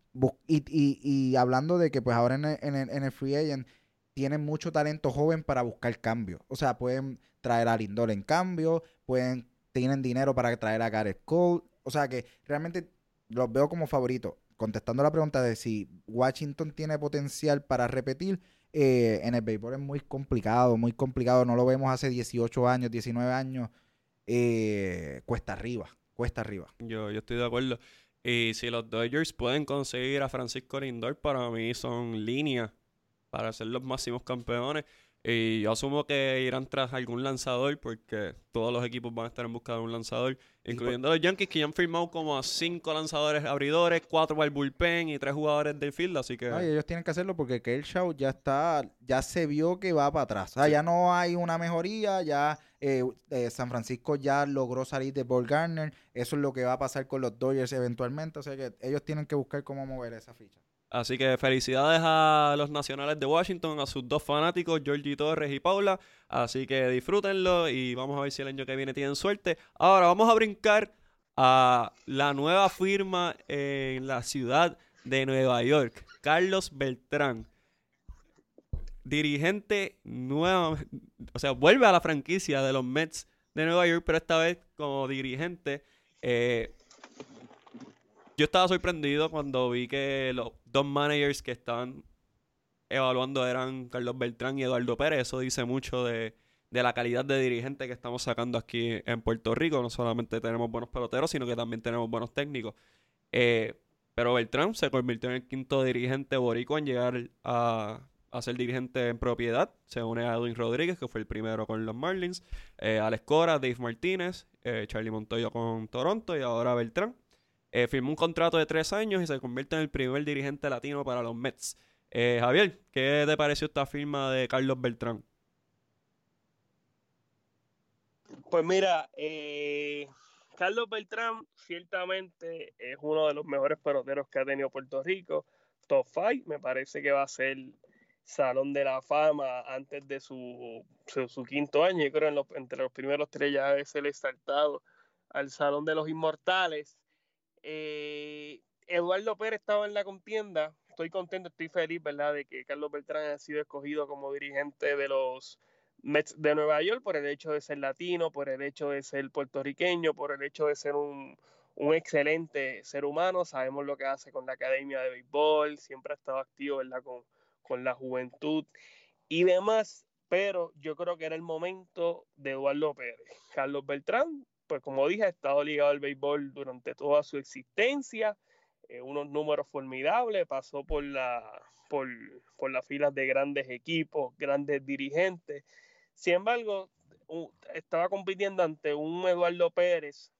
y, hablando de que pues ahora en el, en, el, free agent tienen mucho talento joven para buscar cambio. O sea, pueden traer a Lindor en cambio, pueden, tienen dinero para traer a Gareth Cole. O sea que realmente los veo como favoritos. Contestando la pregunta de si Washington tiene potencial para repetir, eh, en el béisbol es muy complicado, muy complicado. No lo vemos hace 18 años, 19 años. Eh, cuesta arriba, cuesta arriba. Yo, yo estoy de acuerdo. Y si los Dodgers pueden conseguir a Francisco Lindor, para mí son líneas para ser los máximos campeones. Y yo asumo que irán tras algún lanzador porque todos los equipos van a estar en busca de un lanzador, incluyendo los Yankees que ya han firmado como a cinco lanzadores abridores, cuatro el bullpen y tres jugadores del field, así que... ellos tienen que hacerlo porque Kershaw ya está, ya se vio que va para atrás. O sea, ya no hay una mejoría, ya eh, eh, San Francisco ya logró salir de Ball Garner, eso es lo que va a pasar con los Dodgers eventualmente, o sea que ellos tienen que buscar cómo mover esa ficha. Así que felicidades a los nacionales de Washington, a sus dos fanáticos, Georgie Torres y Paula. Así que disfrútenlo y vamos a ver si el año que viene tienen suerte. Ahora vamos a brincar a la nueva firma en la ciudad de Nueva York, Carlos Beltrán. Dirigente nuevo, o sea, vuelve a la franquicia de los Mets de Nueva York, pero esta vez como dirigente. Eh, yo estaba sorprendido cuando vi que los dos managers que estaban evaluando eran Carlos Beltrán y Eduardo Pérez. Eso dice mucho de, la calidad de dirigente que estamos sacando aquí en Puerto Rico. No solamente tenemos buenos peloteros, sino que también tenemos buenos técnicos. Eh, pero Beltrán se convirtió en el quinto dirigente boricua en llegar a, ser dirigente en propiedad. Se une a Edwin Rodríguez, que fue el primero con los Marlins, eh, Alex Cora, Dave Martínez, eh, Charlie Montoya con Toronto y ahora Beltrán. Eh, firmó un contrato de tres años y se convierte en el primer dirigente latino para los Mets. Eh, Javier, ¿qué te pareció esta firma de Carlos Beltrán? Pues mira, eh, Carlos Beltrán ciertamente es uno de los mejores peloteros que ha tenido Puerto Rico. Top 5, me parece que va a ser Salón de la Fama antes de su, su, quinto año. Yo creo que entre los primeros tres ya es el exaltado al Salón de los Inmortales. Eh, Eduardo Pérez estaba en la contienda. Estoy contento, estoy feliz, ¿verdad?, de que Carlos Beltrán haya sido escogido como dirigente de los Mets de Nueva York por el hecho de ser latino, por el hecho de ser puertorriqueño, por el hecho de ser un, excelente ser humano. Sabemos lo que hace con la Academia de Béisbol, siempre ha estado activo, ¿verdad?, con, con la juventud y demás. Pero yo creo que era el momento de Eduardo Pérez. Carlos Beltrán pues como dije, ha estado ligado al béisbol durante toda su existencia, eh, unos números formidables, pasó por, la, por, las filas de grandes equipos, grandes dirigentes. Sin embargo, estaba compitiendo ante un Eduardo Pérez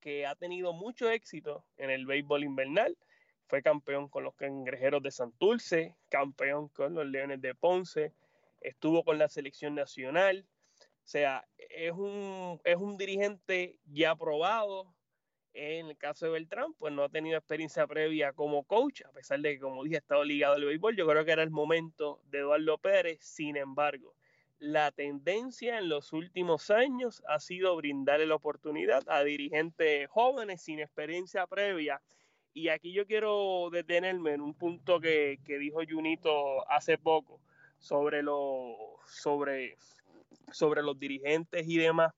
que ha tenido mucho éxito en el béisbol invernal. Fue campeón con los cangrejeros de Santurce, campeón con los Leones de Ponce, estuvo con la selección nacional, sea, es un, es un dirigente ya probado. En el caso de Beltrán, pues no ha tenido experiencia previa como coach, a pesar de que, como dije, ha estado ligado al béisbol. Yo creo que era el momento de Eduardo Pérez. Sin embargo, la tendencia en los últimos años ha sido brindarle la oportunidad a dirigentes jóvenes sin experiencia previa. Y aquí yo quiero detenerme en un punto que, que dijo Junito hace poco sobre, lo, sobre sobre los dirigentes y demás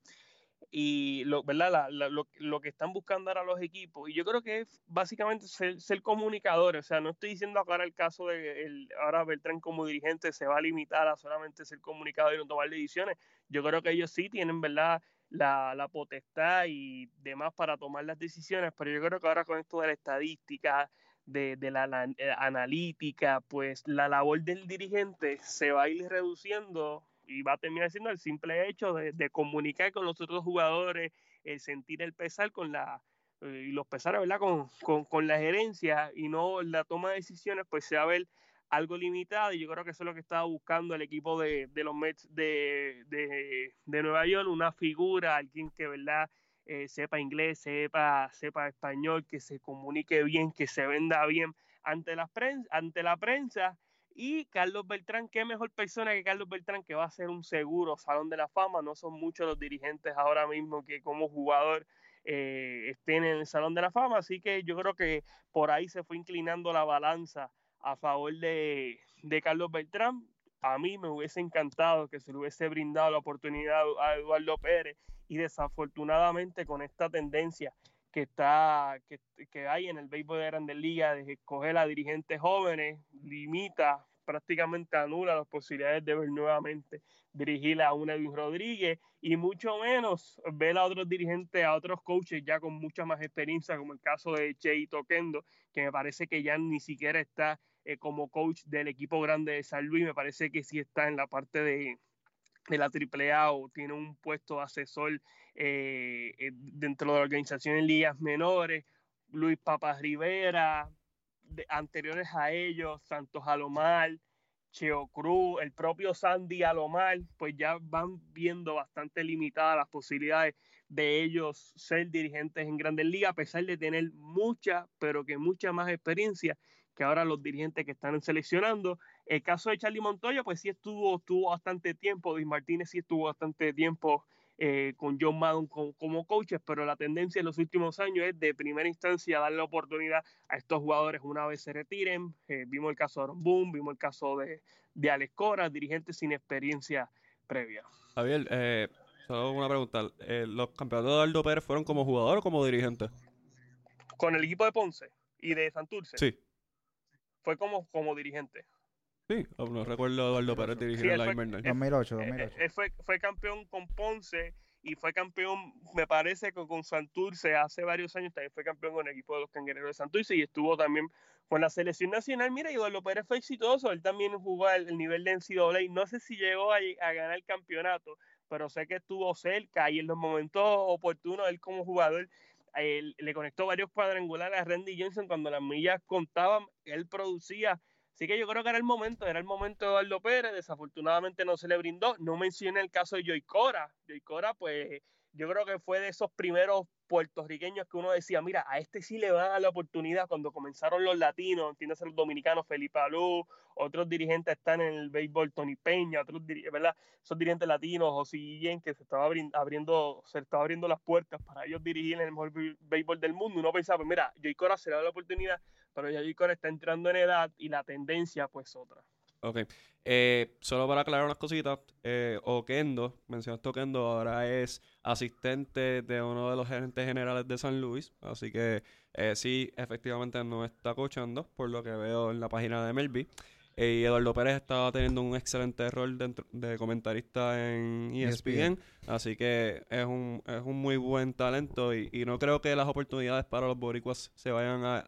y lo, ¿verdad? lo, que están buscando ahora los equipos. Y yo creo que es básicamente ser, ser comunicadores. O sea, no estoy diciendo ahora el caso de el, ahora Beltrán como dirigente se va a limitar a solamente ser comunicador y no tomar decisiones. Yo creo que ellos sí tienen, ¿verdad? La, la potestad y demás para tomar las decisiones, pero yo creo que ahora con esto de la estadística, de, de la, eh, analítica, pues la labor del dirigente se va a ir reduciendo y va a terminar siendo el simple hecho de, comunicar con los otros jugadores, el sentir el pesar con la eh, y los pesares, ¿verdad? Con, con, con, la gerencia y no la toma de decisiones, pues se va a ver algo limitado y yo creo que eso es lo que estaba buscando el equipo de, de los Mets de, de, de, Nueva York, una figura, alguien que, ¿verdad? Eh, sepa inglés, sepa, sepa español, que se comunique bien, que se venda bien ante la, prensa, ante la prensa. Y Carlos Beltrán, qué mejor persona que Carlos Beltrán, que va a ser un seguro Salón de la Fama. No son muchos los dirigentes ahora mismo que como jugador eh, estén en el Salón de la Fama. Así que yo creo que por ahí se fue inclinando la balanza a favor de, Carlos Beltrán. A mí me hubiese encantado que se le hubiese brindado la oportunidad a Eduardo Pérez y desafortunadamente con esta tendencia que está que, que hay en el béisbol de Grandes Ligas de escoger a dirigentes jóvenes limita prácticamente anula las posibilidades de ver nuevamente dirigir a un Edwin Rodríguez y mucho menos ver a otros dirigentes, a otros coaches ya con mucha más experiencia, como el caso de Chey Toquendo, que me parece que ya ni siquiera está eh, como coach del equipo grande de San Luis, me parece que sí está en la parte de, de la AAA o tiene un puesto de asesor eh, eh, dentro de la organización en ligas menores, Luis Papas Rivera, anteriores a ellos, Santos Alomar, Cheo Cruz, el propio Sandy Alomar, pues ya van viendo bastante limitadas las posibilidades de ellos ser dirigentes en grandes ligas, a pesar de tener mucha, pero que mucha más experiencia que ahora los dirigentes que están seleccionando. El caso de Charlie Montoya, pues sí estuvo, estuvo bastante tiempo, Luis Martínez sí estuvo bastante tiempo eh, con John Madden como coaches, pero la tendencia en los últimos años es de primera instancia darle la oportunidad a estos jugadores una vez se retiren. Eh, vimos el caso de Aaron Boone, vimos el caso de, de Alex Cora, dirigentes sin experiencia previa. Javier, eh, solo una pregunta. Eh, ¿Los campeonatos de Aldo Pérez fueron como jugador o como dirigente? Con el equipo de Ponce y de Santurce. Sí fue como, como dirigente. Sí, no recuerdo a Eduardo Pérez dirigir la Invernal. 2008, 2008. Él, fue, fue campeón con Ponce y fue campeón, me parece que con Santurce hace varios años también fue campeón con el equipo de los Cangrejeros de Santurce y estuvo también con la selección nacional. Mira, Eduardo Pérez fue exitoso, él también jugó el nivel de NCAA, no sé si llegó a, a, ganar el campeonato, pero sé que estuvo cerca y en los momentos oportunos él como jugador le conectó varios cuadrangulares a Randy Johnson cuando las millas contaban, él producía. Así que yo creo que era el momento, era el momento de Eduardo Pérez, desafortunadamente no se le brindó. No mencioné el caso de Joy Cora. Joy Cora, pues yo creo que fue de esos primeros puertorriqueños que uno decía, mira, a este sí le van a dar la oportunidad cuando comenzaron los latinos, entiendes, los dominicanos, Felipe Alú, otros dirigentes están en el béisbol, Tony Peña, otros ¿verdad? Esos dirigentes latinos, José Guillén, que se estaba abriendo, se estaba abriendo las puertas para ellos dirigir en el mejor béisbol del mundo. Uno pensaba, pues mira, Joy Cora se le da la oportunidad, pero ya Joy Cora está entrando en edad y la tendencia, pues otra. Ok. Eh, solo para aclarar unas cositas, eh, Oquendo, mencionaste Oquendo, ahora es asistente de uno de los gerentes generales de San Luis, así que eh, sí, efectivamente no está coachando, por lo que veo en la página de Melby. Eh, y Eduardo Pérez estaba teniendo un excelente rol de comentarista en ESPN, e así que es un, es un muy buen talento y, no creo que las oportunidades para los boricuas se vayan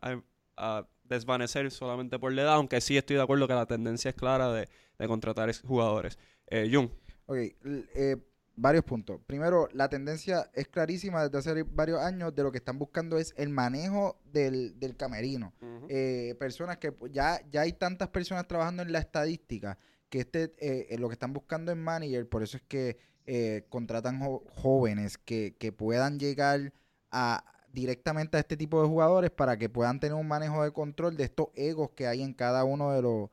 a desvanecer solamente por la edad, aunque sí estoy de acuerdo que la tendencia es clara de, contratar jugadores. Eh, Jun. Ok, eh, varios puntos. Primero, la tendencia es clarísima desde hace varios años de lo que están buscando es el manejo del, camerino. Eh, personas que ya, ya hay tantas personas trabajando en la estadística que este eh, lo que están buscando en manager, por eso es que contratan jóvenes que, que puedan llegar a directamente a este tipo de jugadores para que puedan tener un manejo de control de estos egos que hay en cada uno de los,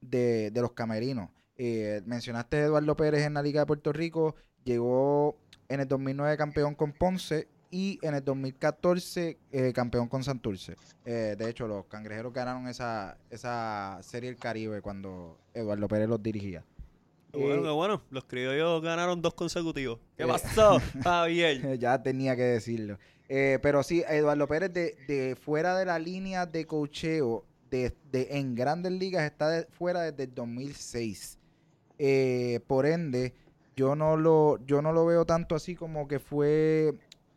de, los camerinos. Eh, mencionaste a Eduardo Pérez en la Liga de Puerto Rico, llegó en el 2009 campeón con Ponce y en el 2014 eh, campeón con Santurce. Eh, de hecho, los cangrejeros ganaron esa, esa serie del Caribe cuando Eduardo Pérez los dirigía. Bueno, bueno, los criollos ganaron dos consecutivos. ¿Qué pasó, (laughs) Javier? (laughs) ya tenía que decirlo. Eh, pero sí, Eduardo Pérez, de, fuera de la línea de cocheo de, en grandes ligas, está fuera desde el 2006. Eh, por ende, yo no, lo, yo no lo veo tanto así como que fue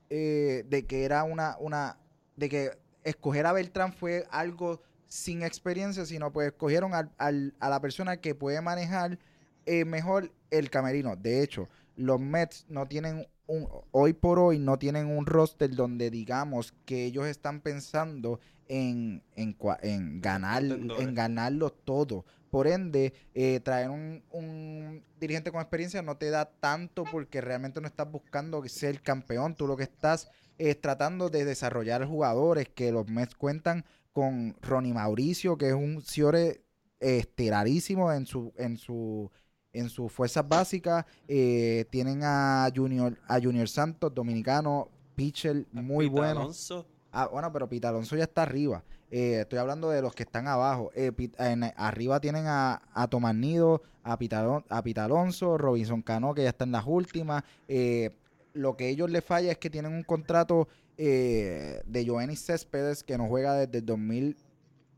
eh, de que era una, una, de que escoger a Beltrán fue algo sin experiencia, sino pues escogieron al- al- a la persona que puede manejar eh, mejor el camerino. De hecho, los Mets no tienen un, hoy por hoy no tienen un roster donde digamos que ellos están pensando en, en, en ganar, en ganarlo todo. Por ende, eh, traer un, un dirigente con experiencia no te da tanto porque realmente no estás buscando ser campeón. Tú lo que estás es tratando de desarrollar jugadores que los Mets cuentan con Ronnie Mauricio, que es un Ciore eh, estelarísimo en su, en su en sus fuerzas básicas. Eh, tienen a Junior, a Junior Santos, dominicano, pitcher muy Pete bueno. Alonso, Ah, bueno, pero Pita Alonso ya está arriba. Eh, estoy hablando de los que están abajo. Eh, en- arriba tienen a, a Tomás Nido, a Pita, a Pita Alonso, Robinson Cano, que ya está en las últimas. Lo que ellos les falla es que tienen un contrato de Joenny Céspedes que no juega desde el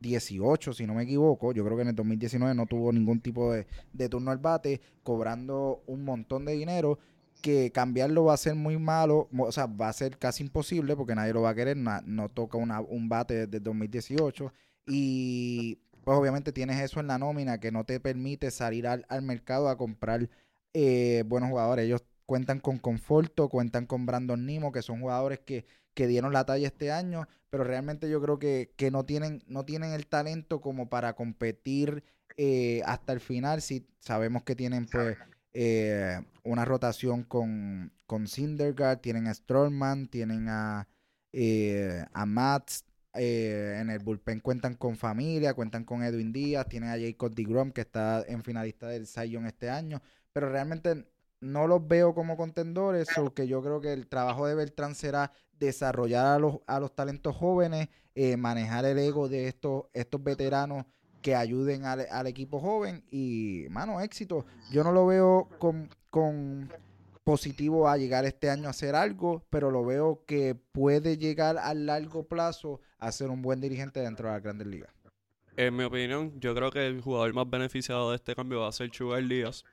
2018, si no me equivoco. Yo creo que en el 2019 no tuvo ningún tipo de, de turno al bate, cobrando un montón de dinero que cambiarlo va a ser muy malo, o sea, va a ser casi imposible porque nadie lo va a querer, na- no toca un bate desde el 2018 y pues obviamente tienes eso en la nómina que no te permite salir al, al mercado a comprar eh, buenos jugadores. Ellos cuentan con Conforto, cuentan con Brandon Nimo, que son jugadores que, que dieron la talla este año, pero realmente yo creo que, que no, tienen, no tienen el talento como para competir eh, hasta el final. Si sabemos que tienen pues eh, una rotación con, con Syndergaard, tienen a Strollman, tienen a, eh, a Mats, eh, en el bullpen cuentan con familia, cuentan con Edwin Díaz, tienen a Jacob DeGrom que está en finalista del Young este año, pero realmente no los veo como contendores, o que yo creo que el trabajo de Beltrán será desarrollar a los, a los talentos jóvenes, eh, manejar el ego de estos, estos veteranos que ayuden al, al equipo joven y, mano, éxito. Yo no lo veo con, con positivo a llegar este año a hacer algo, pero lo veo que puede llegar a largo plazo a ser un buen dirigente dentro de las grandes ligas. En mi opinión, yo creo que el jugador más beneficiado de este cambio va a ser Chugal Díaz,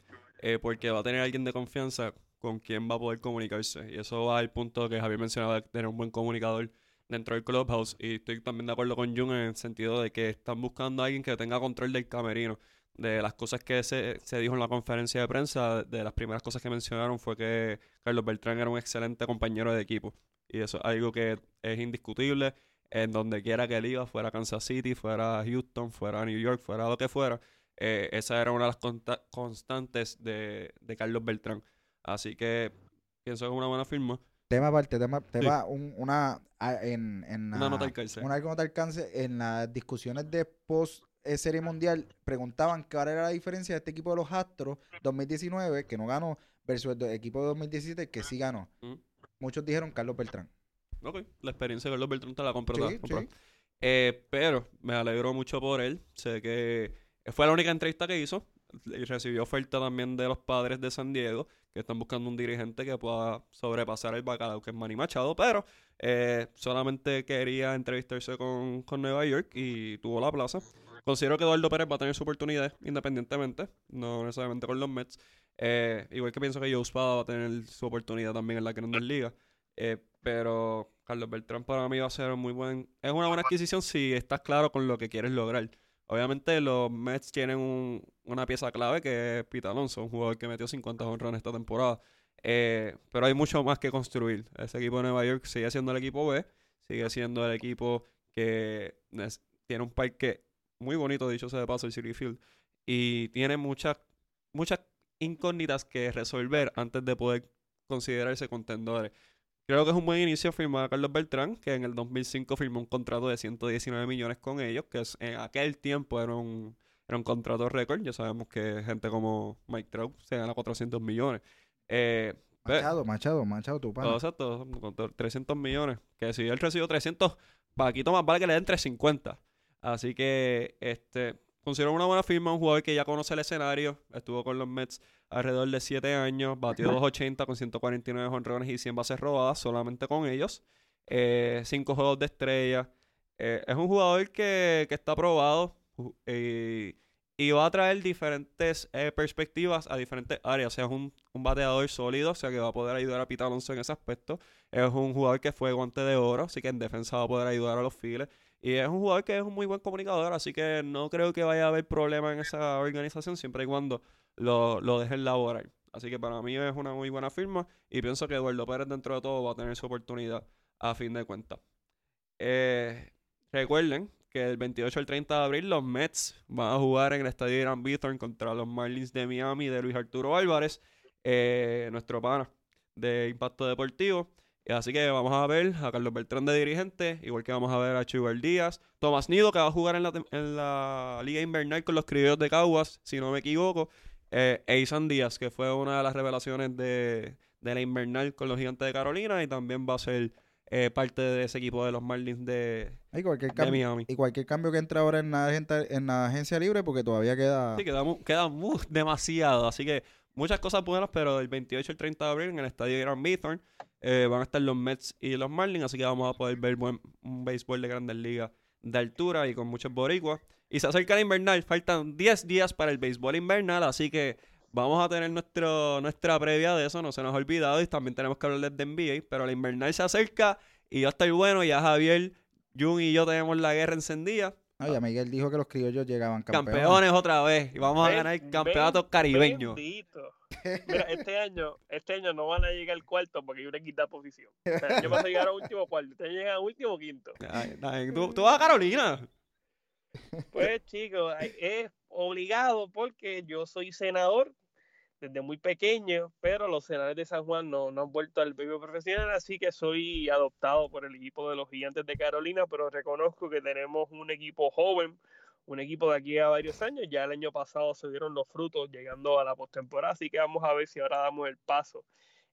eh, porque va a tener alguien de confianza con quien va a poder comunicarse. Y eso va al punto que Javier mencionaba de tener un buen comunicador dentro del clubhouse. Y estoy también de acuerdo con Jun en el sentido de que están buscando a alguien que tenga control del camerino. De las cosas que se, se dijo en la conferencia de prensa, de las primeras cosas que mencionaron fue que Carlos Beltrán era un excelente compañero de equipo. Y eso es algo que es indiscutible en donde quiera que él iba, fuera Kansas City, fuera Houston, fuera New York, fuera lo que fuera, eh, esa era una de las constantes de, de Carlos Beltrán. Así que pienso que es una buena firma. Tema aparte, tema, tema un- una, en, en Una la- nota al cárcel. una nota al cáncer, en las discusiones de post eh, Serie Mundial preguntaban cuál era la diferencia de este equipo de los Astros 2019, que no ganó, versus el equipo de 2017, que sí ganó. Mm. Muchos dijeron Carlos Beltrán. Ok, la experiencia de Carlos Beltrán te la compró. Sí, sí. Eh, pero me alegro mucho por él. Sé que fue la única entrevista que hizo. Y recibió oferta también de los padres de San Diego, que están buscando un dirigente que pueda sobrepasar el bacalao, que es Manny Machado. Pero eh, solamente quería entrevistarse con, con Nueva York y tuvo la plaza. Considero que Eduardo Pérez va a tener su oportunidad independientemente, no necesariamente con los Mets. Eh, igual que pienso que Joe Spada va a tener su oportunidad también en la Grandes Ligas. Eh, pero Carlos Beltrán para mí va a ser muy buen. Es una buena adquisición si estás claro con lo que quieres lograr. Obviamente los Mets tienen un- una pieza clave que es Pete Alonso, un jugador que metió 50 honrones esta temporada. Eh, pero hay mucho más que construir. Ese equipo de Nueva York sigue siendo el equipo B, sigue siendo el equipo que tiene un parque muy bonito, dicho sea de paso, el City Field, y tiene muchas muchas incógnitas que resolver antes de poder considerarse contendores. Creo que es un buen inicio firmar a Carlos Beltrán, que en el 2005 firmó un contrato de 119 millones con ellos, que es- en aquel tiempo era un, era un contrato récord. Ya sabemos que gente como Mike Trout se gana 400 millones. Eh, Machado, Machado, Machado, tu pana. todo exacto, con to- 300 millones. Que si él recibió 300, Paquito más vale que le den 350. Así que este considero una buena firma, un jugador que ya conoce el escenario. Estuvo con los Mets alrededor de 7 años, batió 280 con 149 honrones y 100 bases robadas solamente con ellos. 5 juegos de estrella. Eh, es un jugador que, que está probado y, y va a traer diferentes eh, perspectivas a diferentes áreas. O sea, es un, un bateador sólido, o sea que va a poder ayudar a Pete Alonso en ese aspecto. Es un jugador que fue guante de oro, así que en defensa va a poder ayudar a los files. Y es un jugador que es un muy buen comunicador, así que no creo que vaya a haber problema en esa organización siempre y cuando lo, lo dejen laborar. Así que para mí es una muy buena firma y pienso que Eduardo Pérez dentro de todo va a tener su oportunidad a fin de cuentas. Eh, recuerden que el 28 al 30 de abril los Mets van a jugar en el estadio Gran Bithorn contra los Marlins de Miami de Luis Arturo Álvarez, eh, nuestro pana de Impacto Deportivo. Así que vamos a ver a Carlos Beltrán de dirigente, igual que vamos a ver a Chihuahua Díaz, Tomás Nido que va a jugar en la, en la Liga Invernal con los criollos de Caguas, si no me equivoco, eh, Eisan Díaz, que fue una de las revelaciones de, de la Invernal con los Gigantes de Carolina y también va a ser eh, parte de ese equipo de los Marlins de, Y cualquier, de Miami. y cualquier cambio que entre ahora en la, en la agencia libre, porque todavía queda. Sí, queda, queda demasiado. Así que muchas cosas buenas, pero el 28 y el 30 de abril en el estadio Gran Bithorn eh, van a estar los Mets y los Marlins. Así que vamos a poder ver buen, un béisbol de grandes ligas de altura y con muchos boricuas. Y se acerca el invernal. Faltan 10 días para el béisbol invernal. Así que vamos a tener nuestro, nuestra previa de eso. No se nos ha olvidado. Y también tenemos que hablar de NBA. Pero el invernal se acerca y va a estar bueno. Ya Javier, Jun y yo tenemos la guerra encendida. Ya Miguel dijo que los criollos llegaban campeones. Campeones otra vez. Y vamos a ganar el campeonato caribeño. Bendito. Mira, (laughs) este año, este año no van a llegar al cuarto porque hay una quinta posición. O sea, yo vas a llegar a último cuarto, ustedes llegan a último quinto. Ay, ay, ¿Tú, tú vas a Carolina. Pues chicos, es obligado porque yo soy senador desde muy pequeño, pero los senadores de San Juan no, no han vuelto al béisbol profesional, así que soy adoptado por el equipo de los gigantes de Carolina, pero reconozco que tenemos un equipo joven, un equipo de aquí a varios años, ya el año pasado se dieron los frutos llegando a la postemporada, así que vamos a ver si ahora damos el paso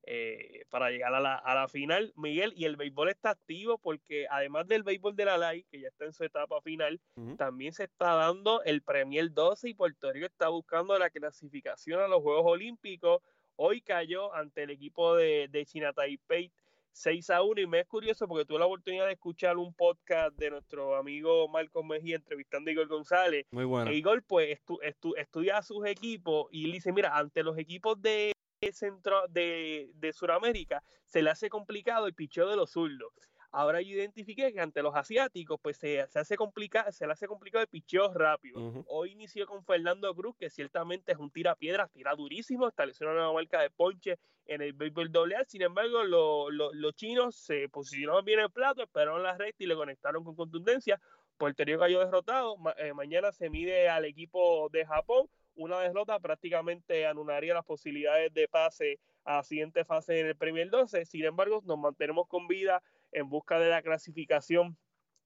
eh, para llegar a la, a la final. Miguel, y el béisbol está activo porque además del béisbol de la LAI, que ya está en su etapa final, también se está dando el Premier 12 y Puerto Rico está buscando la clasificación a los Juegos Olímpicos. Hoy cayó ante el equipo de, de China Taipei 6 a 1 y me es curioso porque tuve la oportunidad de escuchar un podcast de nuestro amigo Marcos Mejía entrevistando a Igor González. Muy bueno. E Igor pues estu- estu- estudia a sus equipos y le dice, mira, ante los equipos de centro de, de Sudamérica se le hace complicado el picheo de los zurdos. Ahora yo identifiqué que ante los asiáticos pues se, se hace complicado, se le hace complicado el picheo rápido. Ujú. Hoy inició con Fernando Cruz, que ciertamente es un tira piedras, tira durísimo, estableció una nueva marca de ponche en el béisbol doble A. Sin embargo, lo- lo- los chinos se posicionaron bien en el plato, esperaron la recta y le conectaron con contundencia. Puerto Rico cayó derrotado. Ma- eh, mañana se mide al equipo de Japón. Una derrota prácticamente anularía las posibilidades de pase a la siguiente fase en el Premier 12. Sin embargo, nos mantenemos con vida en busca de la clasificación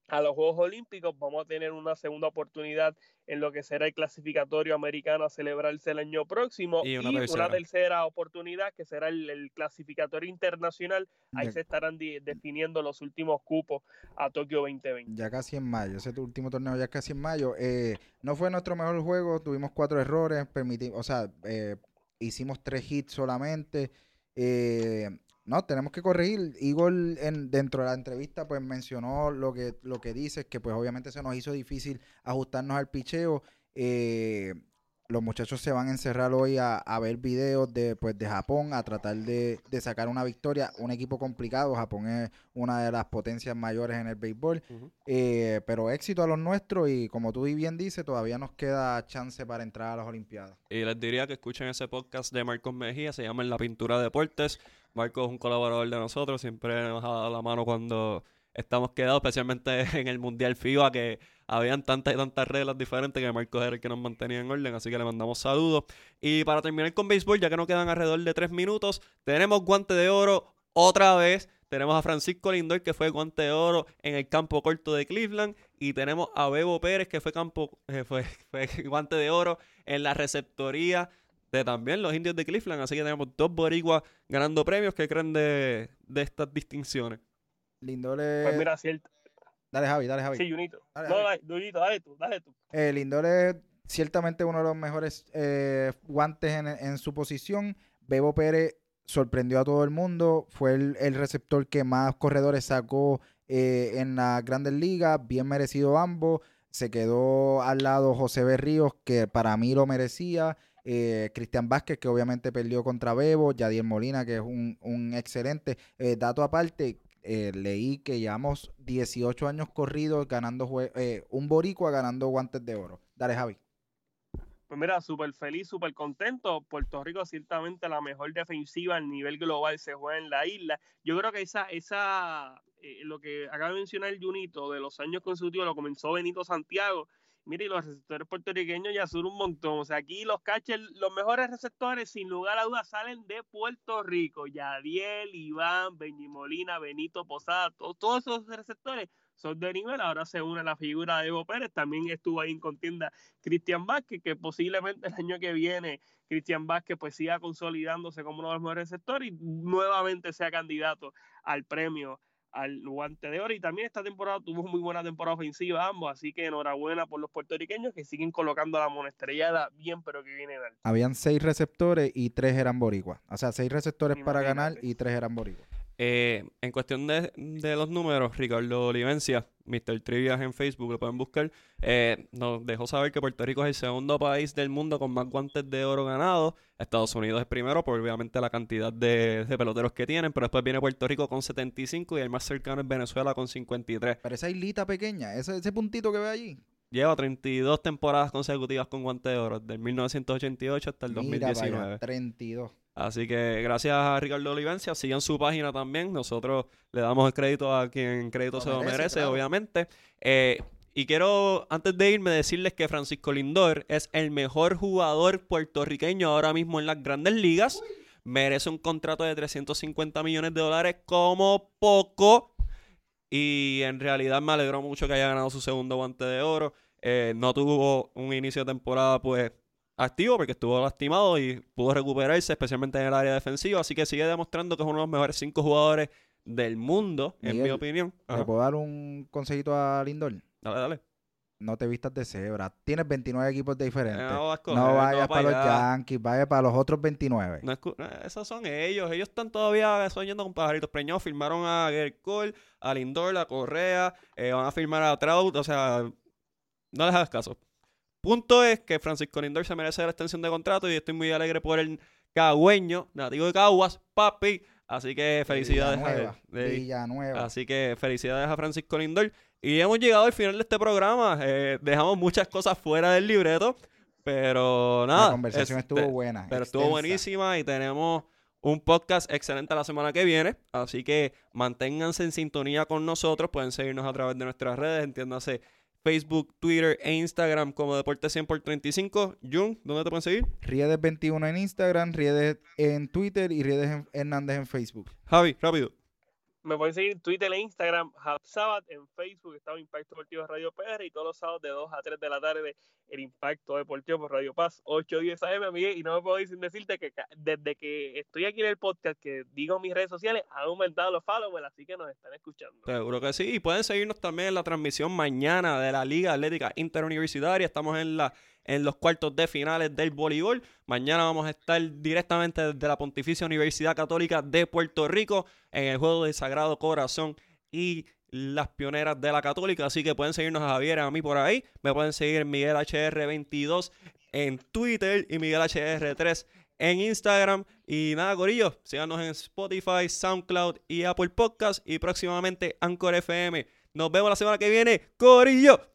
a los Juegos Olímpicos. Vamos a tener una segunda oportunidad en lo que será el clasificatorio americano a celebrarse el año próximo Y y una una, tercera. tercera oportunidad que será el, el clasificatorio internacional. Ahí Ya- se estarán definiendo los últimos cupos a Tokio 2020. Ya casi en mayo, ese tu último torneo ya casi en mayo. Eh, no fue nuestro mejor juego, tuvimos cuatro errores, permitimos, o sea, eh, hicimos tres hits solamente. Eh, no, tenemos que corregir. Igor en, dentro de la entrevista pues mencionó lo que, lo que dice, que pues obviamente se nos hizo difícil ajustarnos al picheo. Eh, los muchachos se van a encerrar hoy a, a ver videos de, pues, de Japón, a tratar de, de sacar una victoria. Un equipo complicado, Japón es una de las potencias mayores en el béisbol. Eh, pero éxito a los nuestros y como tú bien dices, todavía nos queda chance para entrar a las Olimpiadas. Y les diría que escuchen ese podcast de Marcos Mejía, se llama En la Pintura de Deportes. Marcos es un colaborador de nosotros, siempre nos ha dado la mano cuando estamos quedados, especialmente (laughs) en el Mundial FIBA, que habían tantas y tantas reglas diferentes que Marcos era el que nos mantenía en orden, así que le mandamos saludos. Y para terminar con béisbol, ya que nos quedan alrededor de tres minutos, tenemos guante de oro otra vez. Tenemos a Francisco Lindor, que fue guante de oro en el campo corto de Cleveland. Y tenemos a Bebo Pérez, que fue, campo, eh, fue (laughs) guante de oro en la receptoría de también los indios de Cleveland. Así que tenemos dos boricuas ganando premios. ¿Qué creen de, de estas distinciones? Lindor Pues es... mira, cierto. Dale Javi, dale Javi. Sí, Junito. Dale, No, Javi. dale, Junito, dale tú, dale tú. Eh, Lindor es ciertamente uno de los mejores eh, guantes en, en su posición. Bebo Pérez sorprendió a todo el mundo. Fue el, el receptor que más corredores sacó eh, en las grandes ligas. Bien merecido ambos. Se quedó al lado José Berríos, que para mí lo merecía. Eh, Cristian Vázquez, que obviamente perdió contra Bebo. Yadier Molina, que es un, un excelente. Eh, dato aparte, eh, leí que llevamos 18 años corridos ganando eh, un boricua ganando guantes de oro. Dale, Javi. Pues mira, súper feliz, súper contento. Puerto Rico ciertamente la mejor defensiva a nivel global se juega en la isla. Yo creo que esa, esa lo que acaba de mencionar el Junito de los años consecutivos lo comenzó Benito Santiago. Mire, y los receptores puertorriqueños ya son un montón. O sea, aquí los catchers, los mejores receptores, sin lugar a dudas, salen de Puerto Rico. Yadiel, Iván, Benji Molina, Benito Posada, to- todos esos receptores son de nivel. Ahora se une la figura de Evo Pérez. También estuvo ahí en contienda Cristian Vázquez, que posiblemente el año que viene Cristian Vázquez pues siga consolidándose como uno de los mejores receptores y nuevamente sea candidato al premio al guante de oro y también esta temporada tuvo muy buena temporada ofensiva ambos, así que enhorabuena por los puertorriqueños que siguen colocando a la monestrellada bien pero que vienen alto. Habían seis receptores y tres eran boricuas. O sea, seis receptores para ganar y tres eran boricuas. Eh, en cuestión de, de los números, Ricardo Olivencia, Mr. Trivias en Facebook, lo pueden buscar, eh, nos dejó saber que Puerto Rico es el segundo país del mundo con más guantes de oro ganados. Estados Unidos es primero por obviamente la cantidad de, de peloteros que tienen, pero después viene Puerto Rico con 75 y el más cercano es Venezuela con 53. Pero esa islita pequeña, ese, ese puntito que ve allí. Lleva 32 temporadas consecutivas con guante de oro, del 1988 hasta el Mira, 2019. vaya, 32. Así que gracias a Ricardo Olivencia, sigan su página también. Nosotros le damos el crédito a quien crédito Lo se lo merece, merece, claro. obviamente. Eh, y quiero, antes de irme, decirles que Francisco Lindor es el mejor jugador puertorriqueño ahora mismo en las grandes ligas. Merece un contrato de 350 millones de dólares como poco. Y en realidad me alegró mucho que haya ganado su segundo guante de oro. Eh, no tuvo un inicio de temporada, pues, activo porque estuvo lastimado y pudo recuperarse, especialmente en el área defensiva. Así que sigue demostrando que es uno de los mejores cinco jugadores del mundo, en mi opinión. ¿Le puedo dar un consejito a Lindor? Dale, dale. No te vistas de cebra. Tienes 29 equipos de diferentes. Eh, no vas no vayas va para los. Yankees, vaya para los otros 29. No eh, esos son ellos. Ellos están todavía soñando con pajaritos preñados. Firmaron a Gerrit Cole, a Lindor, a Correa. eh, van a firmar a Trout. O sea, no les hagas caso. Punto es que Francisco Lindor se merece la extensión de contrato y estoy muy alegre por el cagüeño, nativo de Caguas, papi. Así que felicidades a él. Villanueva. De- Villanueva. Así que felicidades a Francisco Lindor. Y hemos llegado al final de este programa. Eh, dejamos muchas cosas fuera del libreto. Pero nada. La conversación este, estuvo buena. Pero estuvo buenísima y tenemos un podcast excelente la semana que viene. Así que manténganse en sintonía con nosotros. Pueden seguirnos a través de nuestras redes, entiéndase Facebook, Twitter e Instagram como Deporte 100 por 35. Jun, ¿dónde te pueden seguir? Riedes21 en Instagram, Riedes en Twitter y Riedes Hernández en Facebook. Javi, rápido. Me pueden seguir en Twitter e Instagram, Sabat, en Facebook, estamos Impacto Deportivo Radio PR y todos los sábados de 2 a 3 de la tarde el Impacto Deportivo por Radio Paz 810 AM, Miguel, y no me puedo ir sin decirte que desde que estoy aquí en el podcast, que digo mis redes sociales, han aumentado los followers, así que nos están escuchando. Seguro que sí. Y pueden seguirnos también en la transmisión mañana de la Liga Atlética Interuniversitaria. Estamos en la en los cuartos de finales del voleibol. Mañana vamos a estar directamente desde la Pontificia Universidad Católica de Puerto Rico en el juego del Sagrado Corazón y las pioneras de la Católica. Así que pueden seguirnos a Javier a mí por ahí. Me pueden seguir Miguel HR22 en Twitter y Miguel HR3 en Instagram. Y nada, Corillo, síganos en Spotify, SoundCloud y Apple Podcast y próximamente Anchor FM. Nos vemos la semana que viene, Corillo.